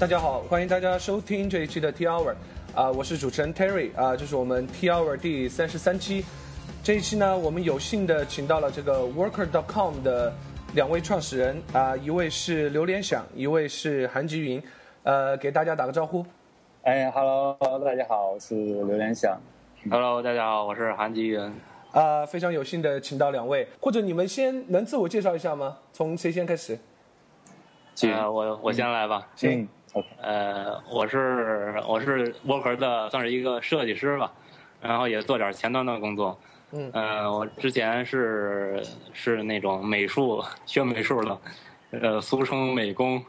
大家好，欢迎大家收听这一期的 T Hour，啊，我是主持人 Terry，啊，这是我们 T Hour 第三十三期。这一期呢，我们有幸的请到了这个 Worker.com 的两位创始人，啊，一位是刘连想，一位是韩吉云，呃，给大家打个招呼。哎，Hello，大家好，我是刘连想。Hello，大家好，我是韩吉云。啊，非常有幸的请到两位，或者你们先能自我介绍一下吗？从谁先开始？呃，我我先来吧。行。呃，我是我是沃克的，算是一个设计师吧，然后也做点前端的工作。嗯，呃，我之前是是那种美术学美术的，呃，俗称美工，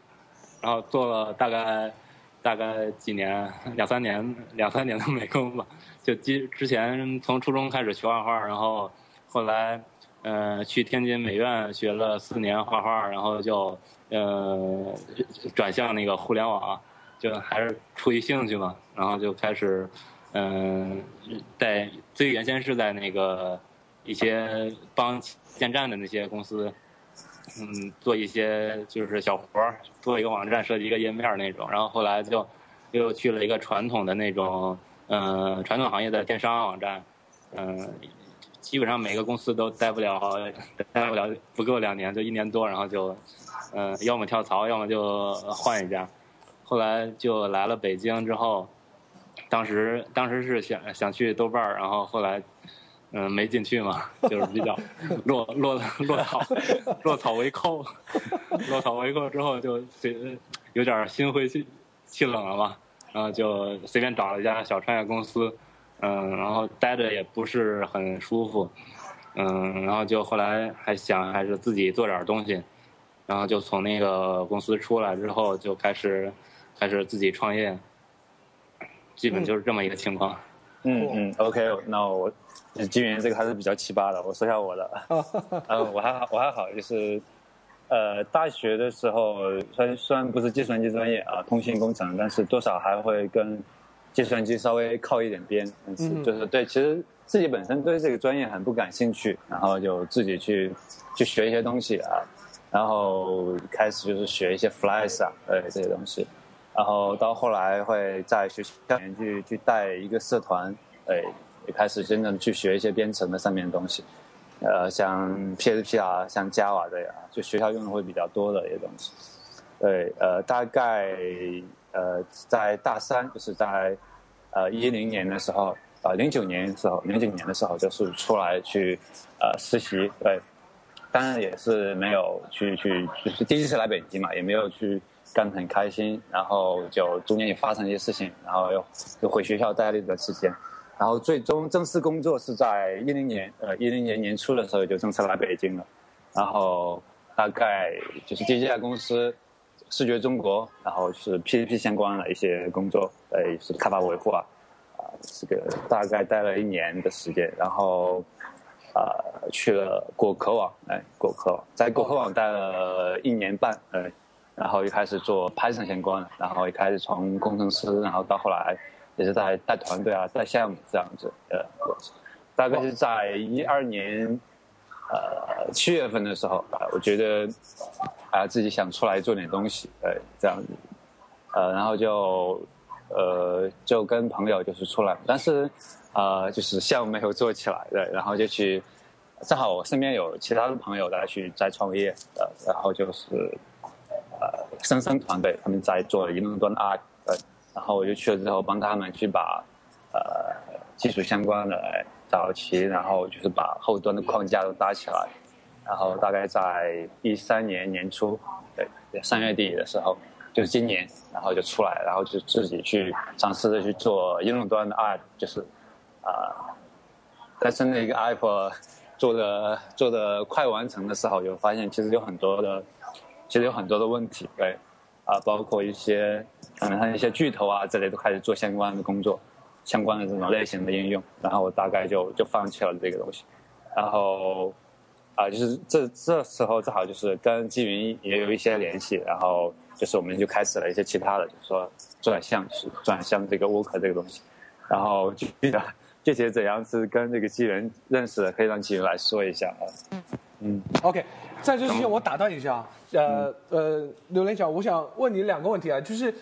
然后做了大概大概几年，两三年 两三年的美工吧。就之之前从初中开始学画画，然后后来呃去天津美院学了四年画画，然后就。呃，转向那个互联网，就还是出于兴趣嘛，然后就开始，嗯，在最原先是在那个一些帮建站的那些公司，嗯，做一些就是小活儿，做一个网站，设计一个页面那种，然后后来就又去了一个传统的那种，嗯，传统行业的电商网站，嗯，基本上每个公司都待不了，待不了不够两年，就一年多，然后就。嗯，要么跳槽，要么就换一家。后来就来了北京之后，当时当时是想想去豆瓣儿，然后后来嗯没进去嘛，就是比较 落落落草落草为寇，落草为寇之后就随有点心灰气气冷了嘛，然后就随便找了一家小创业公司，嗯，然后待着也不是很舒服，嗯，然后就后来还想还是自己做点东西。然后就从那个公司出来之后，就开始开始自己创业，基本就是这么一个情况。嗯嗯，OK，那我金源这个还是比较奇葩的。我说下我的，呃，我还好，我还好，就是呃，大学的时候虽然虽然不是计算机专业啊，通信工程，但是多少还会跟计算机稍微靠一点边。嗯，就是对，其实自己本身对这个专业很不感兴趣，然后就自己去去学一些东西啊。然后开始就是学一些 Flash 啊，呃这些东西，然后到后来会在学校里面去去带一个社团，呃也开始真正去学一些编程的上面的东西，呃像 PHP 啊，像 Java 的呀，就学校用的会比较多的一些东西。对，呃大概呃在大三，就是在呃一零年的时候，呃零九年的时候，零九年的时候就是出来去呃实习，对。当然也是没有去去，就是第一次来北京嘛，也没有去干得很开心。然后就中间也发生一些事情，然后又又回学校待了一段时间。然后最终正式工作是在一零年，呃一零年年初的时候就正式来北京了。然后大概就是第一家公司，视觉中国，然后是 P P 相关的一些工作，呃是开发维护啊，啊这个大概待了一年的时间，然后。呃，去了果壳网，哎，果壳网在果壳网待了一年半，呃，然后又开始做 Python 相关，然后也开始从工程师，然后到后来也是在带团队啊，带项目这样子，呃，大概是在一二年，呃，七月份的时候啊，我觉得啊自己想出来做点东西，呃，这样子，呃，然后就呃就跟朋友就是出来，但是。呃，就是项目没有做起来，对，然后就去，正好我身边有其他的朋友在去在创业，呃，然后就是，呃，深深团队他们在做移动端啊，呃，然后我就去了之后帮他们去把，呃，技术相关的早期，然后就是把后端的框架都搭起来，然后大概在一三年年初，对，三月底的时候，就是今年，然后就出来，然后就自己去尝试着去做移动端的 R，就是。啊，在真的一个 app 做的做的快完成的时候，有发现其实有很多的，其实有很多的问题，对，啊，包括一些可能像一些巨头啊之类都开始做相关的工作，相关的这种类型的应用，然后我大概就就放弃了这个东西，然后啊，就是这这时候正好就是跟基云也有一些联系，然后就是我们就开始了一些其他的，就是说转向是转向这个 work 这个东西，然后就记得。具体怎样是跟这个机器人认识的，可以让机人来说一下啊。嗯，OK，在这之前我打断一下，呃呃，刘连晓，我想问你两个问题啊，就是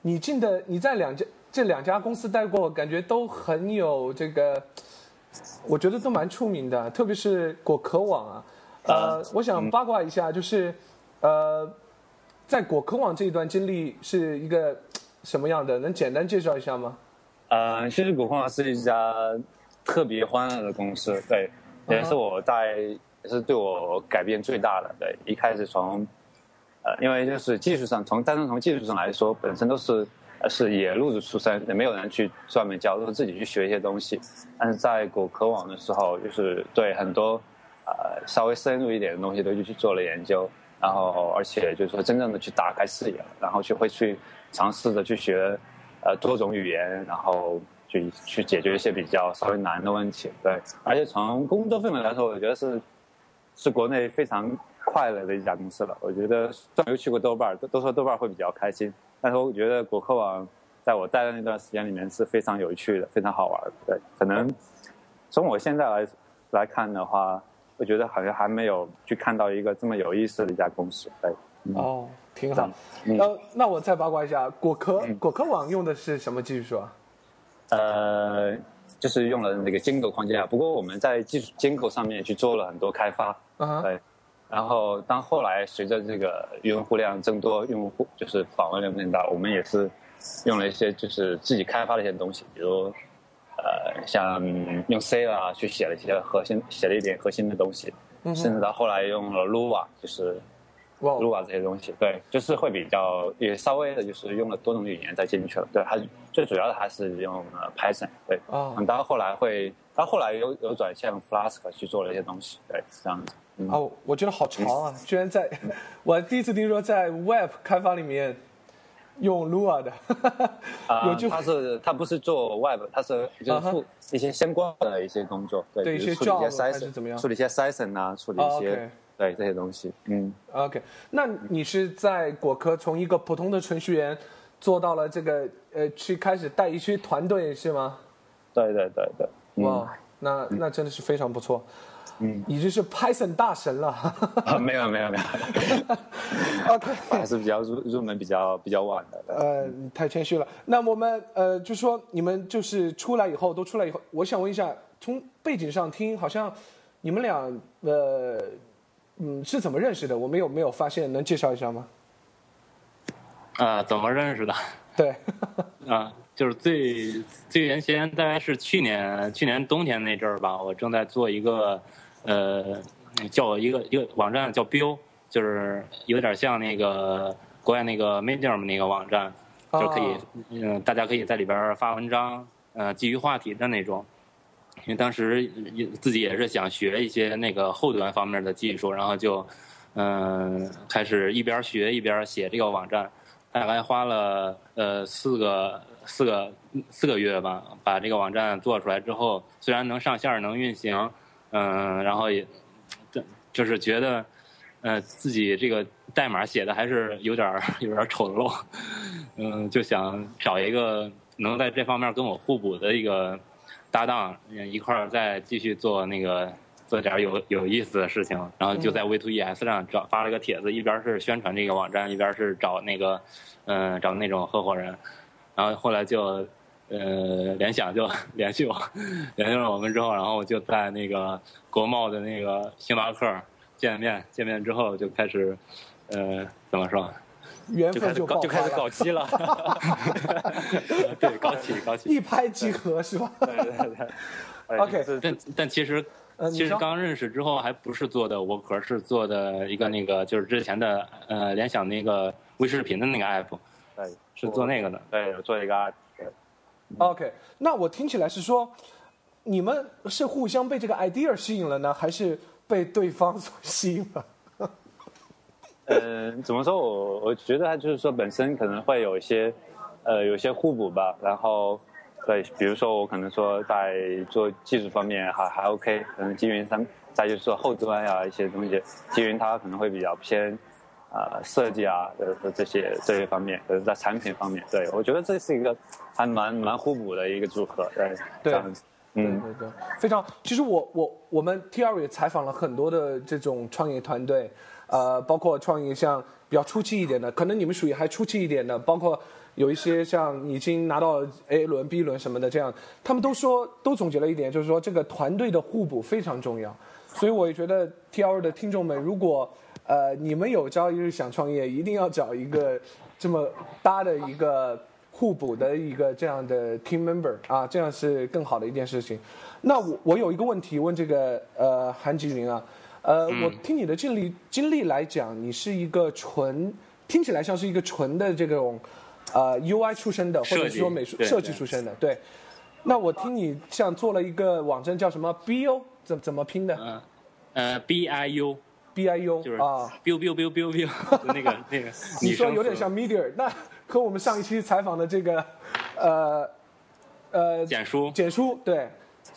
你进的你在两家这两家公司待过，感觉都很有这个，我觉得都蛮出名的，特别是果壳网啊。呃，我想八卦一下，就是呃，在果壳网这一段经历是一个什么样的？能简单介绍一下吗？呃，其实果壳网是一家特别欢乐的公司，对，也是我在也是对我改变最大的。对，一开始从呃，因为就是技术上，从单纯从技术上来说，本身都是呃是野路子出身，也没有人去专门教，都是自己去学一些东西。但是在果壳网的时候，就是对很多。呃，稍微深入一点的东西都去做了研究，然后而且就是说真正的去打开视野，然后去会去尝试着去学呃多种语言，然后去去解决一些比较稍微难的问题。对，而且从工作氛围来说，我觉得是是国内非常快乐的一家公司了。我觉得虽然去过豆瓣，都都说豆瓣会比较开心，但是我觉得果壳网在我待的那段时间里面是非常有趣的，非常好玩。对，可能从我现在来来看的话。我觉得好像还没有去看到一个这么有意思的一家公司，对。哦，挺好。嗯，那我再八卦一下，果壳果壳网用的是什么技术啊？呃，就是用了那个金狗框架，不过我们在技术金狗上面去做了很多开发。啊。对。然后，当后来随着这个用户量增多，用户就是访问量变大，我们也是用了一些就是自己开发的一些东西，比如。呃，像用 C 啊去写了一些核心，写了一点核心的东西，甚至到后来用了 Lua，就是 Lua 这些东西，对，就是会比较也稍微的，就是用了多种语言再进去了。对，它最主要的还是用了 Python，对。啊。到后来会，到后来有有转向 Flask 去做了一些东西，对，这样子。哦，我觉得好潮啊！居然在，我第一次听说在 Web 开发里面。用 Lua 的，啊，他是他不是做 Web，他是就是做一些相关的一些工作，对，一些处理一些 Session 怎么样？处理一些 Session 啊，处理一些对这些东西，嗯。OK，那你是在果科从一个普通的程序员做到了这个呃，去开始带一些团队是吗？对对对对。哇，那那真的是非常不错。嗯，已经是 Python 大神了。没有没有没有。OK，还是比较入入门比较比较晚的。呃，太谦虚了。那我们呃，就说你们就是出来以后都出来以后，我想问一下，从背景上听，好像你们俩呃嗯是怎么认识的？我们有没有发现？能介绍一下吗？啊，怎么认识的？对。啊。就是最最原先大概是去年去年冬天那阵儿吧，我正在做一个呃叫一个一个网站叫 Bill，，就是有点像那个国外那个 Medium 那个网站，就可以嗯大家可以在里边发文章，呃基于话题的那种。因为当时自己也是想学一些那个后端方面的技术，然后就嗯开始一边学一边写这个网站，大概花了呃四个。四个四个月吧，把这个网站做出来之后，虽然能上线能运行，嗯，然后也，就是觉得，呃，自己这个代码写的还是有点有点丑陋，嗯，就想找一个能在这方面跟我互补的一个搭档，一块儿再继续做那个做点有有意思的事情，然后就在 V to E S 上找发了个帖子，一边是宣传这个网站，一边是找那个，嗯，找那种合伙人。然后后来就，呃，联想就 联系我，联系了我们之后，然后我就在那个国贸的那个星巴克见面，见面之后就开始，呃，怎么说？缘分就就开始搞基了。对，搞起搞起。一拍即合是吧？对对对。OK，但但其实其实刚认识之后还不是做的我壳，是做的一个那个就是之前的呃联想那个微视频的那个 app。对，是做那个的。对，做一个 app。OK，那我听起来是说，你们是互相被这个 idea 吸引了呢，还是被对方所吸引了？嗯，怎么说？我我觉得他就是说，本身可能会有一些，呃，有些互补吧。然后，对，比如说我可能说在做技术方面还还 OK，可能基云上，再就是说后端呀一些东西，基云它可能会比较偏。呃，设计啊这些这些方面，呃，在产品方面，对我觉得这是一个还蛮蛮互补的一个组合，对，这样子，嗯，对对，非常。其实我我我们 T R 也采访了很多的这种创业团队，呃，包括创业像比较初期一点的，可能你们属于还初期一点的，包括有一些像已经拿到 A 轮、B 轮什么的，这样他们都说都总结了一点，就是说这个团队的互补非常重要。所以我也觉得 T L 的听众们，如果呃你们有朝一日想创业，一定要找一个这么搭的一个互补的一个这样的 team member 啊，这样是更好的一件事情。那我我有一个问题问这个呃韩吉云啊，呃，我听你的经历经历来讲，你是一个纯听起来像是一个纯的这种呃 U I 出身的，或者是说美术设计出身的，对。那我听你像做了一个网站叫什么 BU，。怎怎么拼的？嗯，呃，B I U B I U 就是啊，biu biu biu biu biu 那个那个。你说有点像 Meteor，那和我们上一期采访的这个，呃，呃，简书简书对，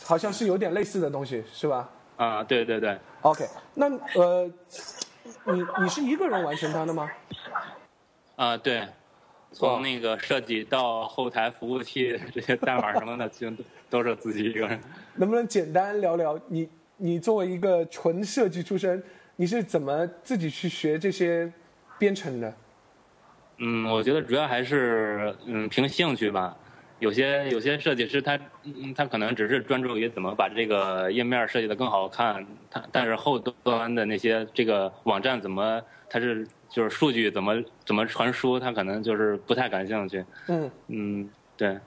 好像是有点类似的东西，是吧？啊，对对对。OK，那呃，你你是一个人完成它的吗？啊，对，从那个设计到后台服务器这些代码什么的，就都是自己一个人。能不能简单聊聊你？你作为一个纯设计出身，你是怎么自己去学这些编程的？嗯，我觉得主要还是嗯凭兴趣吧。有些有些设计师他嗯他可能只是专注于怎么把这个页面设计的更好看，他但是后端的那些这个网站怎么他是就是数据怎么怎么传输，他可能就是不太感兴趣。嗯嗯，对。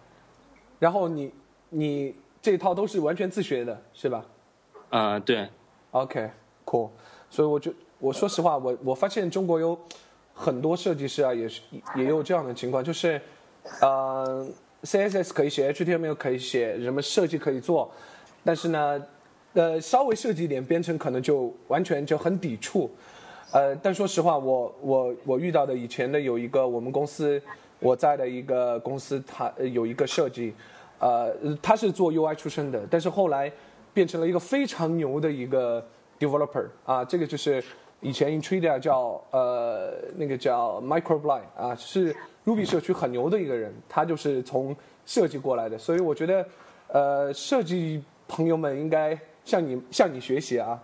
然后你你。这一套都是完全自学的，是吧？嗯，对。OK，cool。所以我就我说实话，我我发现中国有很多设计师啊，也是也有这样的情况，就是，呃，CSS 可以写，HTML 可以写，什么设计可以做，但是呢，呃，稍微设计一点编程可能就完全就很抵触。呃，但说实话，我我我遇到的以前的有一个我们公司我在的一个公司，它有一个设计。呃，他是做 UI 出身的，但是后来变成了一个非常牛的一个 developer 啊，这个就是以前 Intridea 叫呃那个叫 Microblind 啊，是 Ruby 社区很牛的一个人，他就是从设计过来的，所以我觉得呃设计朋友们应该向你向你学习啊，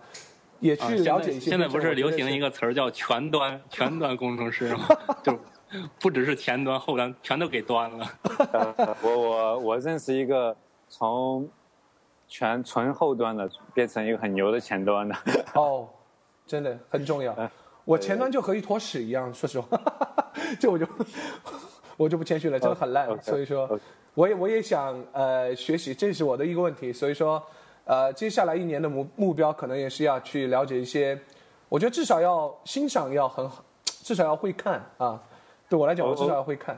也去了解一些。现在不是流行一个词儿叫全端 全端工程师吗？就。不只是前端，后端全都给端了。我我我认识一个从全纯后端的变成一个很牛的前端的。哦，真的很重要。我前端就和一坨屎一样，说实话，这我就 我就不谦虚了，真的很烂。所以说，我也我也想呃学习，这是我的一个问题。所以说，呃，接下来一年的目目标可能也是要去了解一些，我觉得至少要欣赏要很好，至少要会看啊。对我来讲，我至少要会看。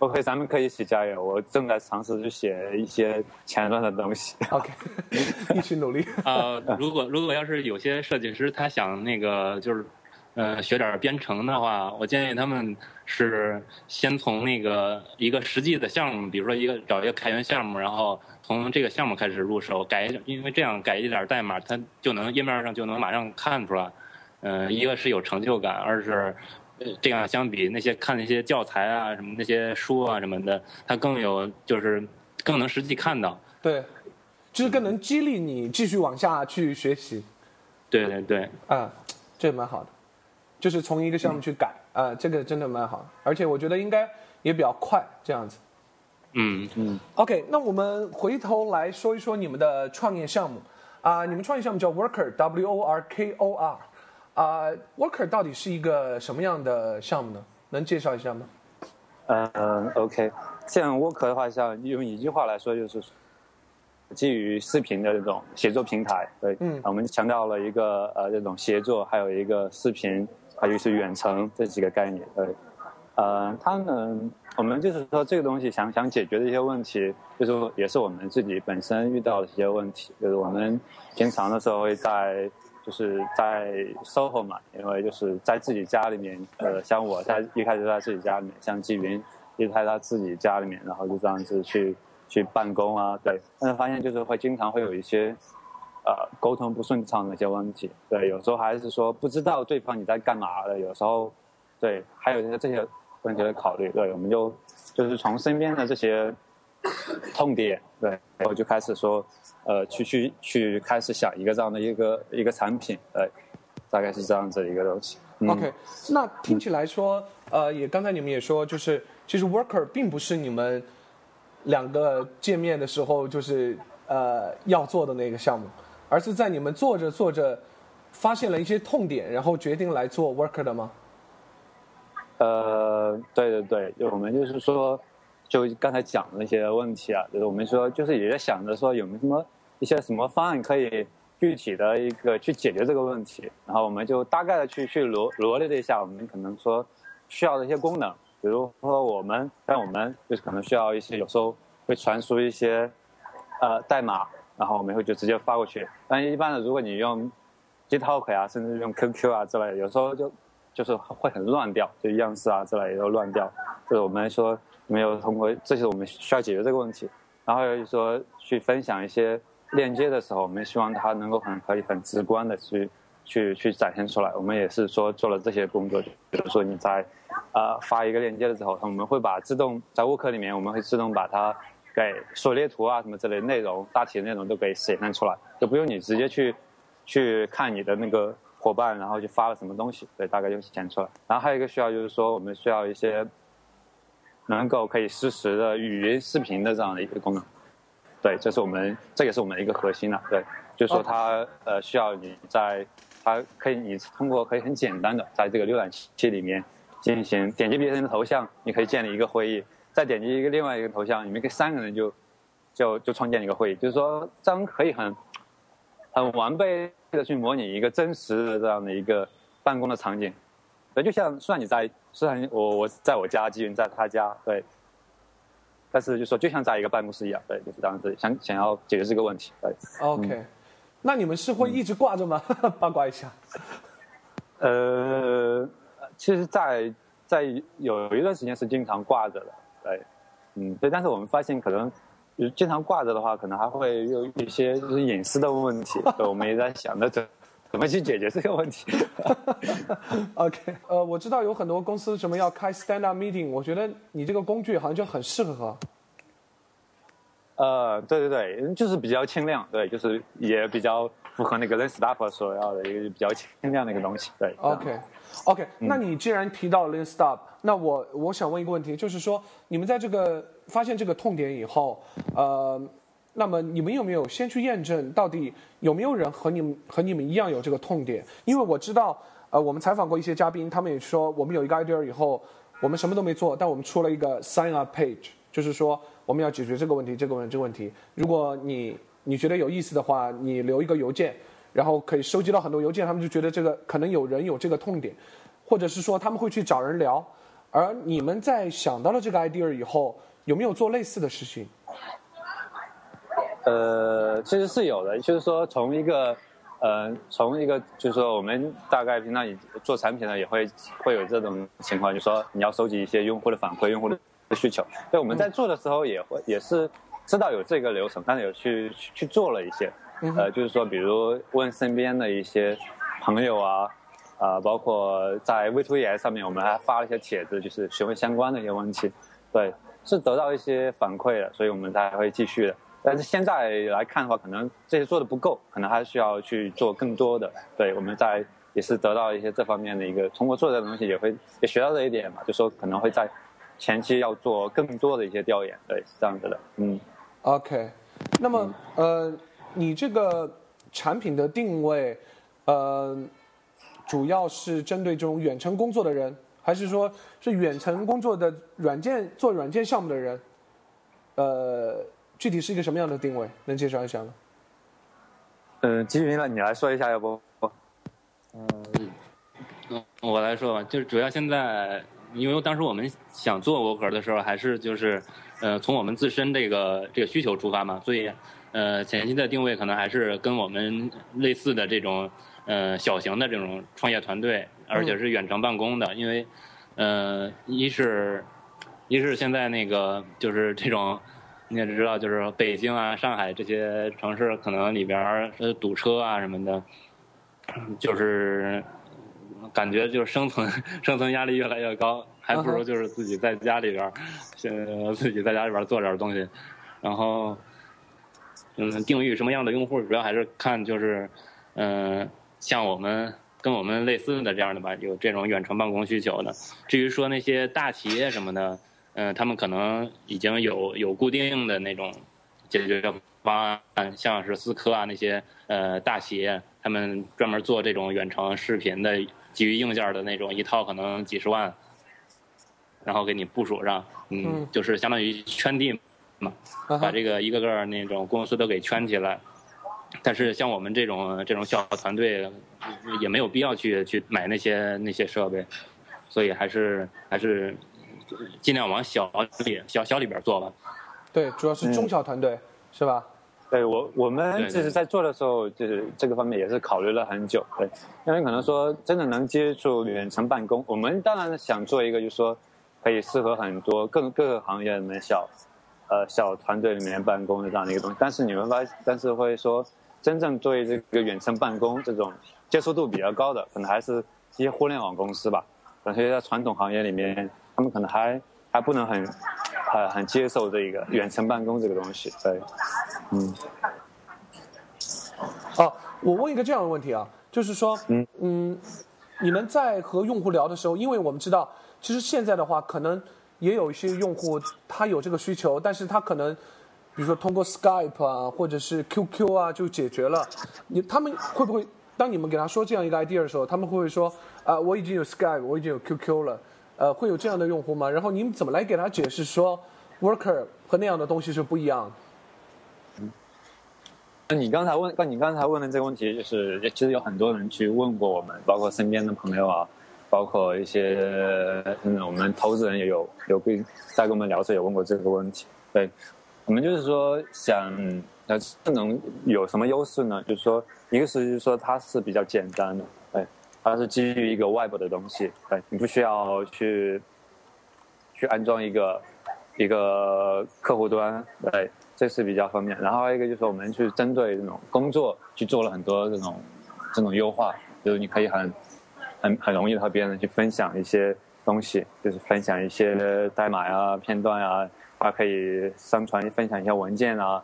OK，咱们可以一起加油。我正在尝试去写一些前端的东西。OK，一起努力。啊，如果如果要是有些设计师他想那个就是，呃，学点编程的话，我建议他们是先从那个一个实际的项目，比如说一个找一个开源项目，然后从这个项目开始入手改，因为这样改一点代码，它就能页面上就能马上看出来。嗯，一个是有成就感，二是。这样相比那些看那些教材啊什么那些书啊什么的，它更有就是更能实际看到。对，就是更能激励你继续往下去学习。对对对。啊，这蛮好的，就是从一个项目去改啊，这个真的蛮好，而且我觉得应该也比较快这样子。嗯嗯。OK，那我们回头来说一说你们的创业项目啊，你们创业项目叫 Worker，W O R K O R。啊，Worker 到底是一个什么样的项目呢？能介绍一下吗？嗯，OK，像 Worker 的话，像用一句话来说，就是基于视频的这种协作平台。对，嗯，我们强调了一个呃这种协作，还有一个视频，还有是远程这几个概念。对，呃，他们我们就是说这个东西想想解决的一些问题，就是也是我们自己本身遇到的一些问题，就是我们平常的时候会在。就是在 SOHO 嘛，因为就是在自己家里面，呃，像我在一开始在自己家里面，像纪云也在他自己家里面，然后就这样子去去办公啊，对，但是发现就是会经常会有一些，呃，沟通不顺畅的一些问题，对，有时候还是说不知道对方你在干嘛的，有时候，对，还有一些这些问题的考虑，对，我们就就是从身边的这些痛点，对，然后就开始说。呃，去去去开始想一个这样的一个一个产品，呃，大概是这样子一个东西。OK，那听起来说，呃，也刚才你们也说，就是其实 Worker 并不是你们两个见面的时候就是呃要做的那个项目，而是在你们做着做着发现了一些痛点，然后决定来做 Worker 的吗？呃，对对对，就我们就是说，就刚才讲的那些问题啊，就是我们说就是也在想着说有没有什么一些什么方案可以具体的一个去解决这个问题，然后我们就大概的去去罗罗列了一下我们可能说需要的一些功能，比如说我们像我们就是可能需要一些有时候会传输一些呃代码，然后我们会就直接发过去，但一般的如果你用 GitHub 啊，甚至用 QQ 啊之类的，有时候就。就是会很乱掉，就样式啊之类都乱掉。就是我们说没有通过，这是我们需要解决这个问题。然后就是说去分享一些链接的时候，我们希望它能够很可以很直观的去去去展现出来。我们也是说做了这些工作，比如说你在呃发一个链接的时候，我们会把自动在 w o r k 里面，我们会自动把它给所列图啊什么之类内容，大体的内容都给显现出来，就不用你直接去去看你的那个。伙伴，然后就发了什么东西，对，大概就显出来。然后还有一个需要就是说，我们需要一些能够可以实时的语音视频的这样的一个功能。对，这是我们，这也是我们的一个核心了。对，就是说它呃需要你在，它可以你通过可以很简单的在这个浏览器里面进行点击别人的头像，你可以建立一个会议，再点击一个另外一个头像，你们可以三个人就就就创建一个会议，就是说这样可以很很完备。的去模拟一个真实的这样的一个办公的场景，对，就像虽然你在，虽然我我在我家，基云在他家，对，但是就说就像在一个办公室一样，对，就是这样子，想想要解决这个问题，对。OK，那你们是会一直挂着吗？八卦一下。呃，其实，在在有一段时间是经常挂着的，对，嗯，对，但是我们发现可能。经常挂着的话，可能还会有一些就是隐私的问题。对我们也在想着怎怎么去解决这个问题。OK，呃，我知道有很多公司什么要开 stand up meeting，我觉得你这个工具好像就很适合。呃，对对对，就是比较轻量，对，就是也比较符合那个 Lean Startup 所要的一个比较轻量的一个东西。对，OK，OK，那你既然提到 Lean Startup，那我我想问一个问题，就是说你们在这个发现这个痛点以后，呃，那么你们有没有先去验证到底有没有人和你们和你们一样有这个痛点？因为我知道，呃，我们采访过一些嘉宾，他们也说我们有一个 idea 以后，我们什么都没做，但我们出了一个 sign up page，就是说。我们要解决这个问题，这个问题这个问题。如果你你觉得有意思的话，你留一个邮件，然后可以收集到很多邮件。他们就觉得这个可能有人有这个痛点，或者是说他们会去找人聊。而你们在想到了这个 idea 以后，有没有做类似的事情？呃，其实是有的，就是说从一个呃从一个就是说我们大概平常做产品呢也会会有这种情况，就是说你要收集一些用户的反馈，用户的。的需求，对，我们在做的时候也会也是知道有这个流程，但是有去去做了一些，呃，就是说，比如问身边的一些朋友啊，啊，包括在 V2ES 上面，我们还发了一些帖子，就是询问相关的一些问题，对，是得到一些反馈的，所以我们才会继续的。但是现在来看的话，可能这些做的不够，可能还需要去做更多的。对，我们在也是得到一些这方面的一个，通过做这个东西也会也学到这一点嘛，就说可能会在。前期要做更多的一些调研，对，是这样子的，嗯。OK，那么呃，你这个产品的定位，呃，主要是针对这种远程工作的人，还是说是远程工作的软件做软件项目的人？呃，具体是一个什么样的定位？能介绍一下吗？嗯，吉云了，你来说一下，要不？嗯，我来说吧，就是主要现在。因为当时我们想做 Worker 的时候，还是就是，呃，从我们自身这个这个需求出发嘛，所以，呃，前期的定位可能还是跟我们类似的这种，呃，小型的这种创业团队，而且是远程办公的。因为，呃，一是，一是现在那个就是这种，你也知道，就是北京啊、上海这些城市，可能里边儿呃堵车啊什么的，就是。感觉就是生存生存压力越来越高，还不如就是自己在家里边儿，呃，自己在家里边儿做点东西，然后，嗯，定义什么样的用户，主要还是看就是，嗯，像我们跟我们类似的这样的吧，有这种远程办公需求的。至于说那些大企业什么的，嗯，他们可能已经有有固定的那种解决方案，像是思科啊那些呃大企业，他们专门做这种远程视频的基于硬件的那种一套，可能几十万，然后给你部署上，嗯，就是相当于圈地嘛，把这个一个个那种公司都给圈起来。但是像我们这种这种小团队，也没有必要去去买那些那些设备，所以还是还是尽量往小里小小里边做吧。对，主要是中小团队，是吧？对我我们其实，在做的时候，就是这个方面也是考虑了很久。对，因为可能说真的能接触远程办公，我们当然想做一个，就是说可以适合很多各各个行业里面小呃小团队里面办公的这样的一个东西。但是你们发，但是会说。真正对这个远程办公这种接受度比较高的，可能还是一些互联网公司吧。可能在传统行业里面，他们可能还还不能很很很接受这个远程办公这个东西。对，嗯。哦，我问一个这样的问题啊，就是说，嗯嗯，你们在和用户聊的时候，因为我们知道，其实现在的话，可能也有一些用户他有这个需求，但是他可能。比如说通过 Skype 啊，或者是 QQ 啊，就解决了。你他们会不会当你们给他说这样一个 idea 的时候，他们会不会说啊，我已经有 Skype，我已经有 QQ 了，呃，会有这样的用户吗？然后你们怎么来给他解释说，worker 和那样的东西是不一样？嗯，那你刚才问，那你刚才问的这个问题，就是其实有很多人去问过我们，包括身边的朋友啊，包括一些嗯，我们投资人也有有跟在跟我们聊时有问过这个问题，对。我们就是说想，呃，智能有什么优势呢？就是说，一个是就是说它是比较简单的，对，它是基于一个外部的东西，对，你不需要去去安装一个一个客户端，对，这是比较方便。然后还有一个就是我们去针对这种工作去做了很多这种这种优化，就是你可以很很很容易和别人去分享一些东西，就是分享一些代码呀、片段啊，还可以上传分享一些文件啊，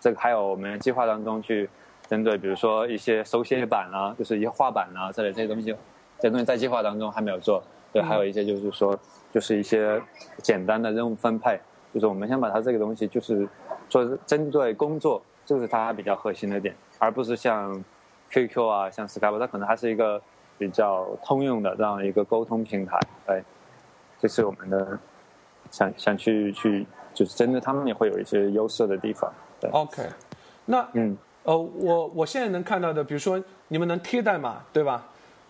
这个还有我们计划当中去针对，比如说一些手写板啊，就是一些画板啊之类这些东西，这些东西在计划当中还没有做。对，还有一些就是说，就是一些简单的任务分配，就是我们先把它这个东西就是做针对工作，这个是它比较核心的点，而不是像 QQ 啊、像 Skype，它可能还是一个比较通用的这样一个沟通平台。对，这是我们的。想想去去，就是针对，他们也会有一些优势的地方。对，OK，那嗯，呃，我我现在能看到的，比如说你们能贴代码，对吧？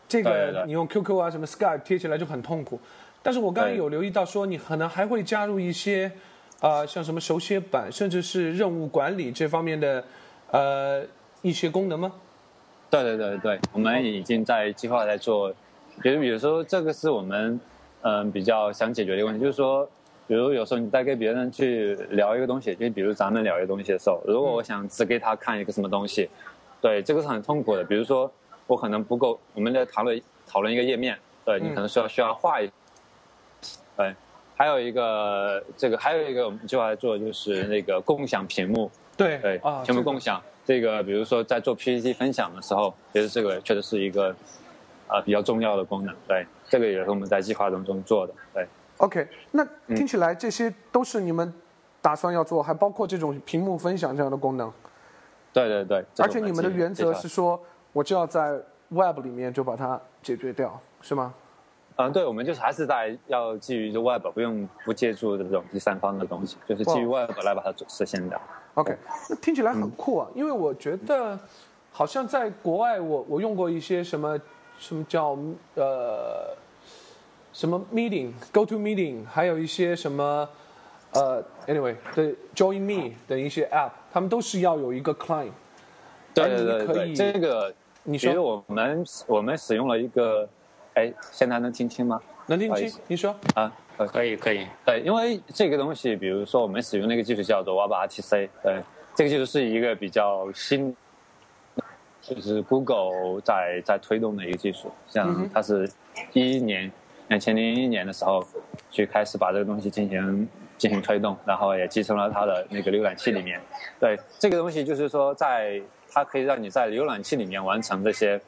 这个你用 QQ 啊什么 Skype 贴起来就很痛苦。但是我刚才有留意到说，你可能还会加入一些，啊，像什么手写板，甚至是任务管理这方面的，呃，一些功能吗？对对对对，我们已经在计划在做，比如比如说这个是我们嗯比较想解决的一个问题，就是说。比如有时候你在跟别人去聊一个东西，就比如咱们聊一个东西的时候，如果我想只给他看一个什么东西，对，这个是很痛苦的。比如说我可能不够，我们在讨论讨论一个页面，对你可能需要需要画一，对，还有一个这个还有一个我们计划来做就是那个共享屏幕，对对，屏幕共享这个，比如说在做 PPT 分享的时候，其实这个确实是一个啊比较重要的功能，对，这个也是我们在计划当中做的，对。OK，那听起来这些都是你们打算要做，还包括这种屏幕分享这样的功能。对对对。而且你们的原则是说，我就要在 Web 里面就把它解决掉，是吗？嗯，对，我们就是还是在要基于这 Web，不用不借助这种第三方的东西，就是基于 Web 来把它实现掉。OK，那听起来很酷啊，因为我觉得好像在国外，我我用过一些什么什么叫呃。什么 meeting，go to meeting，还有一些什么，呃，anyway 的 join me 的一些 app，他们都是要有一个 client。对对对，这个，你说我们我们使用了一个，哎，现在能听清吗？能听清，你说啊，可以可以。对，因为这个东西，比如说我们使用那个技术叫做 WebRTC，对，这个技术是一个比较新，就是 Google 在在推动的一个技术，像它是一一年。两千零一年的时候，去开始把这个东西进行进行推动，然后也集成了它的那个浏览器里面。对这个东西，就是说，在它可以让你在浏览器里面完成这些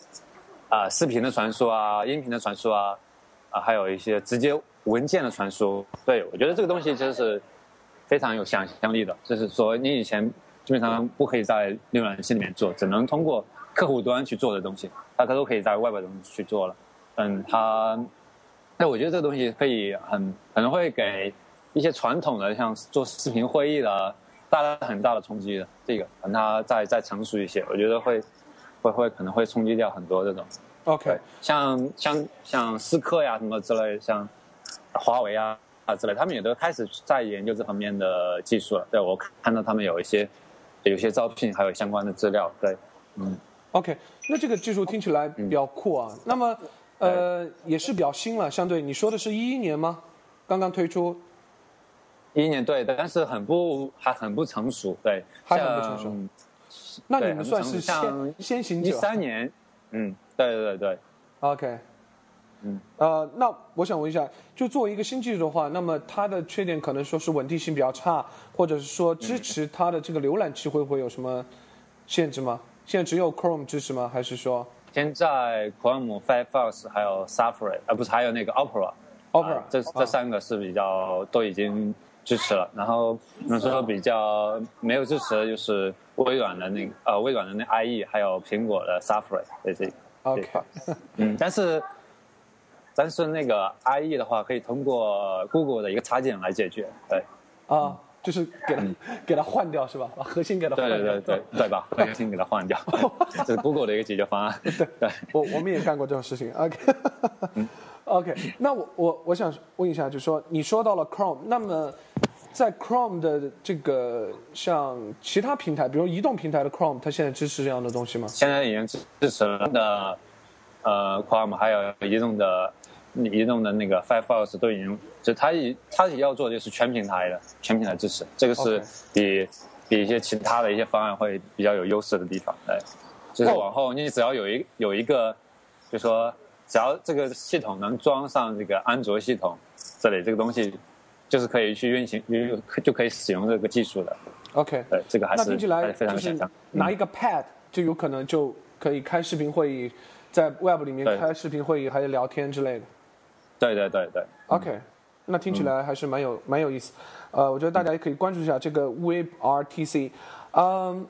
啊视频的传输啊、音频的传输啊，啊还有一些直接文件的传输。对我觉得这个东西就是非常有想象力的，就是说你以前基本上不可以在浏览器里面做，只能通过客户端去做的东西，它它都可以在 Web 中去做了。嗯，它，那我觉得这个东西可以很可能会给一些传统的像做视频会议的带来很大的冲击的。这个等它再再成熟一些，我觉得会会会可能会冲击掉很多这种。OK，像像像思科呀什么之类，像华为啊啊之类，他们也都开始在研究这方面的技术了。对我看到他们有一些有一些招聘，还有相关的资料。对，嗯。OK，那这个技术听起来比较酷啊。那么，呃，也是比较新了，相对你说的是一一年吗？刚刚推出，一一年对，但是很不还很不成熟，对，还很不成熟那你们算是像先先行一者。三年，嗯，对对对，OK，嗯，呃，那我想问一下，就作为一个新技术的话，那么它的缺点可能说是稳定性比较差，或者是说支持它的这个浏览器会不会有什么限制吗？现在只有 Chrome 支持吗？还是说现在 Chrome、Firefox 还有 Safari，呃，不是还有那个 Opera，Opera？啊这啊这三个是比较都已经支持了。然后那时候比较没有支持的就是微软的那个呃微软的那 IE，还有苹果的 Safari 这这这一 OK。嗯，但是但是那个 IE 的话，可以通过 Google 的一个插件来解决。对啊，就是给它、给它换掉是吧？把核心给它换掉。对对对对对吧？核心给它换掉，这是 Google 的一个解决方案。对对。我我们也干过这种事情。OK，OK，、那我我我想问一下，就是说你说到了 Chrome，那么在 Chrome 的这个像其他平台，比如移动平台的 Chrome，它现在支持这样的东西吗？现在已经支支持了的，呃，Chrome 还有移动的移动的那个 Firefox 都已经，就它也它也要做就是全平台的全平台支持，这个是比比一些其他的一些方案会比较有优势的地方。对，就是往后你只要有一有一个，就说只要这个系统能装上这个安卓系统，这里这个东西就是可以去运行，就就可以使用这个技术的。OK，对，这个还是那听起来还是非常就是想象。拿一个 Pad 就有可能就可以开视频会议，在 Web 里面开视频会议，还有聊天之类的。对对对对。OK，那听起来还是蛮有、蛮有意思。呃，我觉得大家也可以关注一下这个 WebRTC。嗯，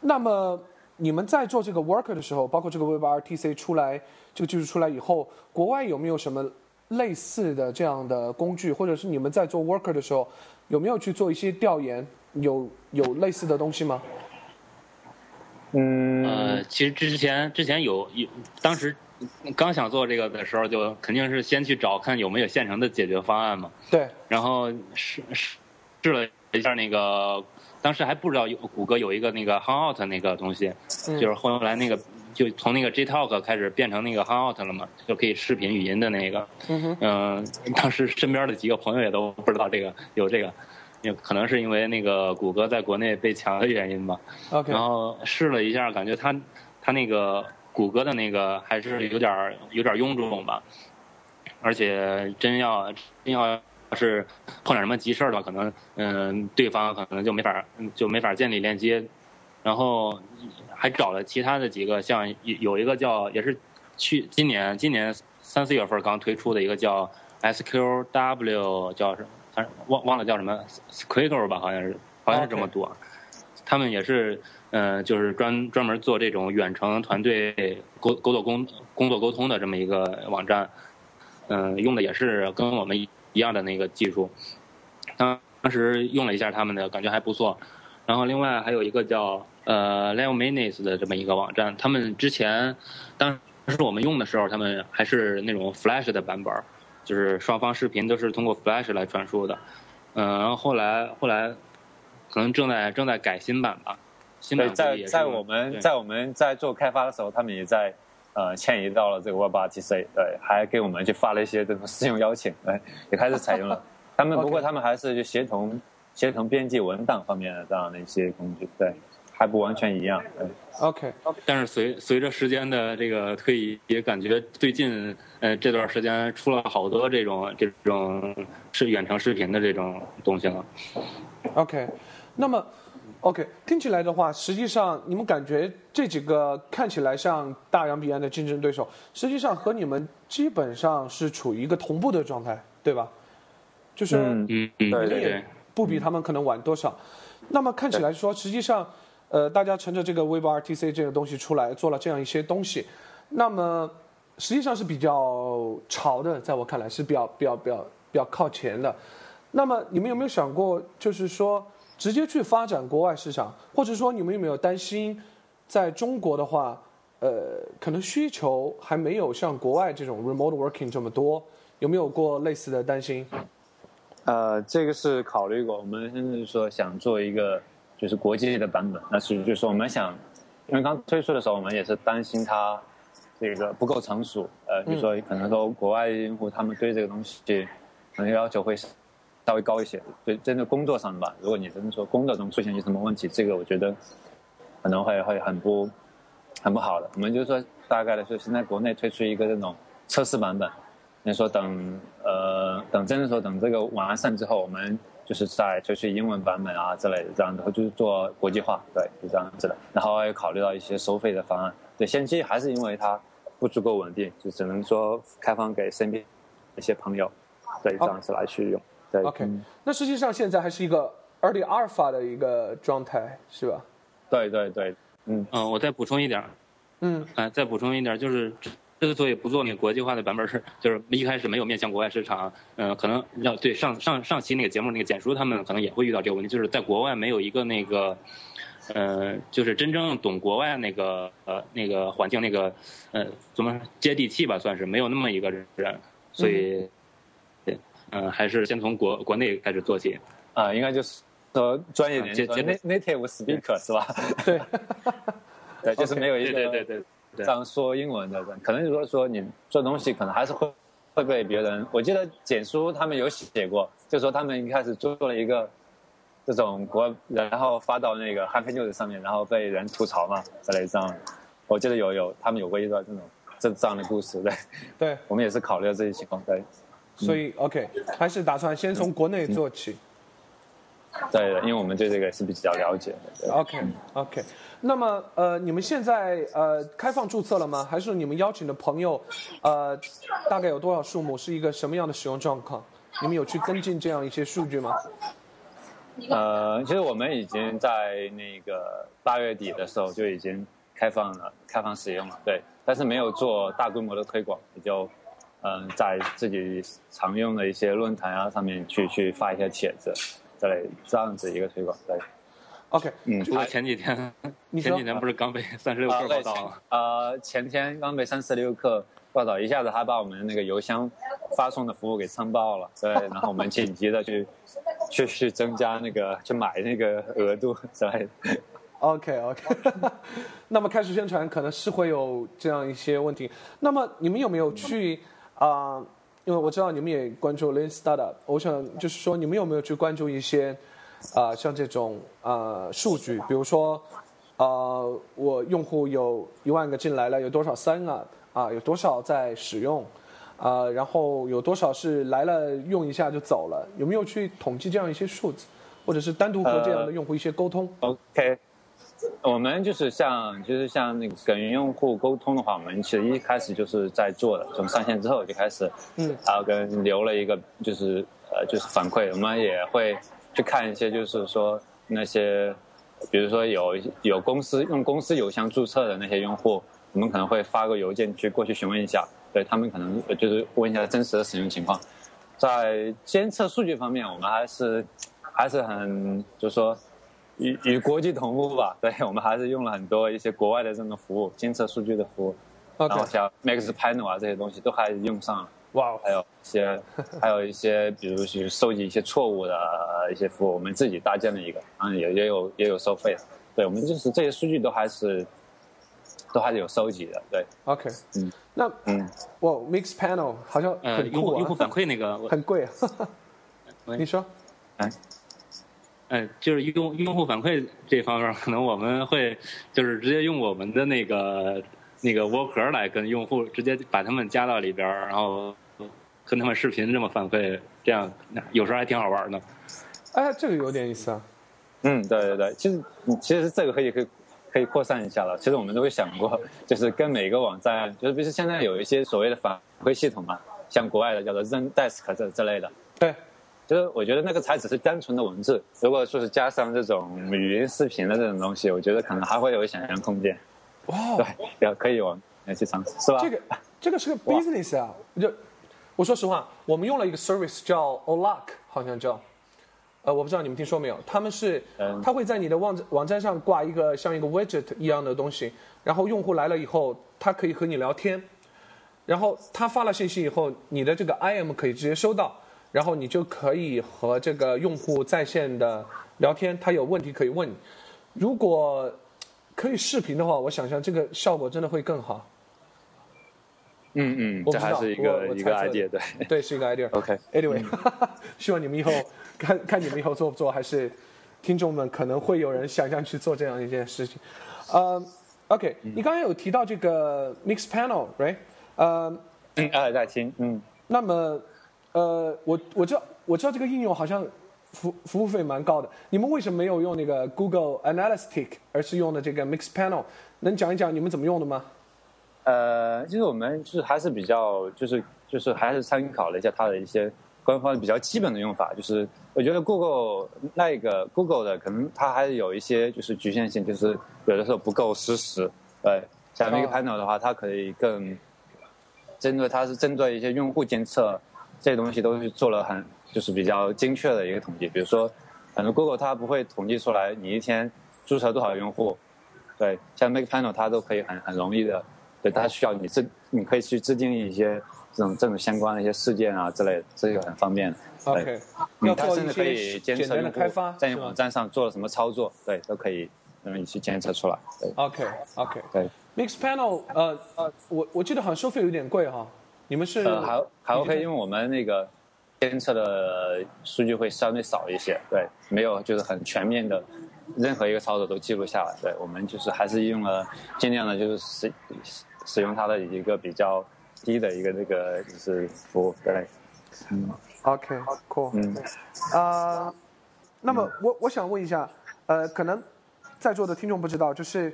那么你们在做这个 Worker 的时候，包括这个 WebRTC 出来，这个技术出来以后，国外有没有什么类似的这样的工具，或者是你们在做 Worker 的时候，有没有去做一些调研？有有类似的东西吗？嗯，呃，其实之前之前有有，当时刚想做这个的时候，就肯定是先去找看有没有现成的解决方案嘛。对，然后试试试了一下那个，当时还不知道有谷歌有一个那个 Hangout 那个东西，嗯就是后来那个就从那个 JTalk 开始变成那个 Hangout 了嘛，就可以视频语音的那个。嗯哼，嗯、当时身边的几个朋友也都不知道这个有这个，也可能是因为那个谷歌在国内被抢的原因吧。OK，然后试了一下，感觉它它那个谷歌的那个还是有点儿有点儿臃肿吧，而且真要真要是碰点什么急事儿的话，可能嗯、对方可能就没法就没法建立链接，然后还找了其他的几个，像有有一个叫也是去今年今年三四月份刚推出的一个叫 SQW 叫什么，反正忘忘了叫什么 Squiggle 吧，好像是好像是这么读啊。他们也是，呃，就是专专门做这种远程团队沟沟通工工作沟通的这么一个网站，嗯、用的也是跟我们一样的那个技术。当当时用了一下他们的，感觉还不错。然后另外还有一个叫呃 Live Minutes 的这么一个网站，他们之前当时我们用的时候，他们还是那种 Flash 的版本，就是双方视频都是通过 Flash 来传输的。嗯、然后后来后来可能正在正在改新版吧。新版对，在在我们在我们在做开发的时候，他们也在呃迁移到了这个 WebRTC，对，还给我们去发了一些这种 试用邀请，对，也开始采用了。他们不过他们还是就协同协同编辑文档方面的这样的一些工具，对，还不完全一样。对 OK，但是随随着时间的这个推移，也感觉最近呃这段时间出了好多这种这种是远程视频的这种东西了。OK，那么 OK，听起来的话，实际上你们感觉这几个看起来像大洋彼岸的竞争对手，实际上和你们基本上是处于一个同步的状态，对吧？就是嗯嗯嗯，对对对，不比他们可能晚多少。那么看起来说，实际上，呃，大家乘着这个 Web RTC 这个东西出来做了这样一些东西，那么实际上是比较潮的，在我看来是比较比较比较比较靠前的。那么你们有没有想过，就是说直接去发展国外市场，或者说你们有没有担心，在中国的话，呃，可能需求还没有像国外这种 remote working 这么多，有没有过类似的担心？呃，这个是考虑过，我们甚至说想做一个就是国际的版本，那是就是我们想，因为刚推出的时候，我们也是担心它这个不够成熟，呃，比如说可能说国外用户他们对这个东西可能要求会稍微高一些，对，真的工作上的吧，如果你真的说工作中出现一些什么问题，这个我觉得可能会会很不很不好的。我们就是说大概的说，现在国内推出一个这种测试版本。你说等呃等真的说等这个完善之后，我们就是在推出英文版本啊之类的，这样的就是做国际化，对，就这样子的。然后也考虑到一些收费的方案，对，先期还是因为它不足够稳定，就只能说开放给身边一些朋友，对，这样子来去用。对 OK，、嗯那实际上现在还是一个 early alpha 的一个状态，是吧？对对对，嗯。嗯，我再补充一点儿，嗯。哎、再补充一点，就是之之所以不做那个国际化的版本是，就是一开始没有面向国外市场，嗯、可能要对上上上期那个节目那个简叔他们可能也会遇到这个问题，就是在国外没有一个那个，呃，就是真正懂国外那个呃那个环境那个呃怎么说接地气吧，算是没有那么一个人，所以，对，嗯、还是先从国国内开始做起。啊、应该就是呃专业点说接接 na- native speaker 是吧？对，对，就是没有一个对对对对对这样说英文的人，可能如果说你做东西，可能还是会会被别人。我记得简书他们有写过，就说他们一开始做了一个这种国，然后发到那个 Happy News 上面，然后被人吐槽嘛之类这样。我记得有有他们有过一段这种这这样的故事，对对，我们也是考虑了这些情况，对所以 OK，还是打算先从国内做起。对的，因为我们对这个是比较了解的。对 OK OK，那么呃，你们现在呃开放注册了吗？还是你们邀请的朋友，呃，大概有多少数目？是一个什么样的使用状况？你们有去跟进这样一些数据吗？呃，其实我们已经在那个八月底的时候就已经开放了，开放使用了，对，但是没有做大规模的推广，也就嗯、在自己常用的一些论坛啊上面去去发一些帖子之类这样子一个推广，对，OK，嗯，不过前几天前几天不是刚被三十六啊对氪报道吗？呃，前天刚被三十六氪报道，一下子还把我们那个邮箱发送的服务给撑爆了，对，然后我们紧急的去 去去增加那个去买那个额度之类的。OK OK，那么开始宣传可能是会有这样一些问题。那么你们有没有去啊、因为我知道你们也关注 Lean Startup，我想就是说你们有没有去关注一些啊、像这种啊、数据，比如说啊、我用户有一万个进来了，有多少 sign up 啊、有多少在使用啊、然后有多少是来了用一下就走了，有没有去统计这样一些数字，或者是单独和这样的用户一些沟通？OK，我们就是像就是像那个跟用户沟通的话，我们其实一开始就是在做的，从上线之后就开始，嗯，然后跟留了一个就是呃就是反馈，我们也会去看一些就是说那些，比如说有有公司用公司邮箱注册的那些用户，我们可能会发个邮件去过去询问一下，对他们可能呃就是问一下真实的使用情况。在监测数据方面，我们还是还是很就是说与与国际同步吧。对我们还是用了很多一些国外的这种服务，监测数据的服务然后像 Max Panel 啊这些东西都还是用上了。哇哦还有一些 还有一些，比如去收集一些错误的呃一些服务，我们自己搭建了一个，嗯，也也有也有收费的。对，我们就是这些数据都还是都还是有收集的。对，OK，嗯，那嗯。哇，Mix Panel 好像呃，很酷用户用户啊，反馈那个，很贵啊。你说呃，就是用用户反馈这方面，可能我们会就是直接用我们的那个那个窝壳来跟用户直接把他们加到里边儿，然后跟他们视频这么反馈，这样有时候还挺好玩的。哎，这个有点意思啊。嗯，对对对，其实其实这个可以可以可以扩散一下了。其实我们都会想过，就是跟每个网站，就是比如现在有一些所谓的反馈系统嘛，像国外的叫做 Zendesk 这这类的。对，就是我觉得那个才只是单纯的文字，如果说是加上这种语音视频的这种东西，我觉得可能还会有想象空间。哇，对，要可以往去尝试，是吧？这个这个是个 business 啊！就我说实话，我们用了一个 service 叫 Olac，好像叫。呃，我不知道你们听说没有？他们是，他会在你的网站网站上挂一个像一个 widget 一样的东西，然后用户来了以后，他可以和你聊天，然后他发了信息以后，你的这个 IM 可以直接收到，然后你就可以和这个用户在线的聊天，他有问题可以问你。如果可以视频的话，我想象这个效果真的会更好。嗯嗯，这还是一个一个 idea，对对，是一个 idea。OK，Anyway，希望你们以后看看你们以后做不做，还是听众们可能会有人想象去做这样一件事情。呃，OK，你刚才有提到这个 Mix Panel，right？呃，嗯，啊，在听，嗯。那么，呃，我我知道我知道这个应用好像服服务费蛮高的，你们为什么没有用那个 Google Analytics，而是用的这个 Mix Panel？能讲一讲你们怎么用的吗？呃，其实我们就是还是比较就是就是还是参考了一下它的一些官方比较基本的用法，就是我觉得 Google 那个 Google 的可能它还是有一些就是局限性，就是有的时候不够实时。对，像 Make Panel 的话，它可以更针对它是针对一些用户监测这些东西都是做了很就是比较精确的一个统计。比如说，可能 Google 它不会统计出来你一天注册多少用户，对，像 Make Panel 它都可以很很容易的。对，它需要你制，你可以去制定一些这种这种相关的一些事件啊之类的，这个很方便。OK，你它甚至可以监测在你网站上做了什么操作，对，都可以那么你去监测出来。对，OK，OK，对。Mix Panel，呃呃，我我记得好像收费有点贵哈，你们是？呃，还还 OK，因为我们那个监测的数据会相对少一些，对，没有就是很全面的。任何一个操作都记录下来，对我们就是还是用了尽量的，就是使使用它的一个比较低的一个那个就是服务，对，嗯，OK，cool，嗯，啊，那么我我想问一下，呃，可能在座的听众不知道，就是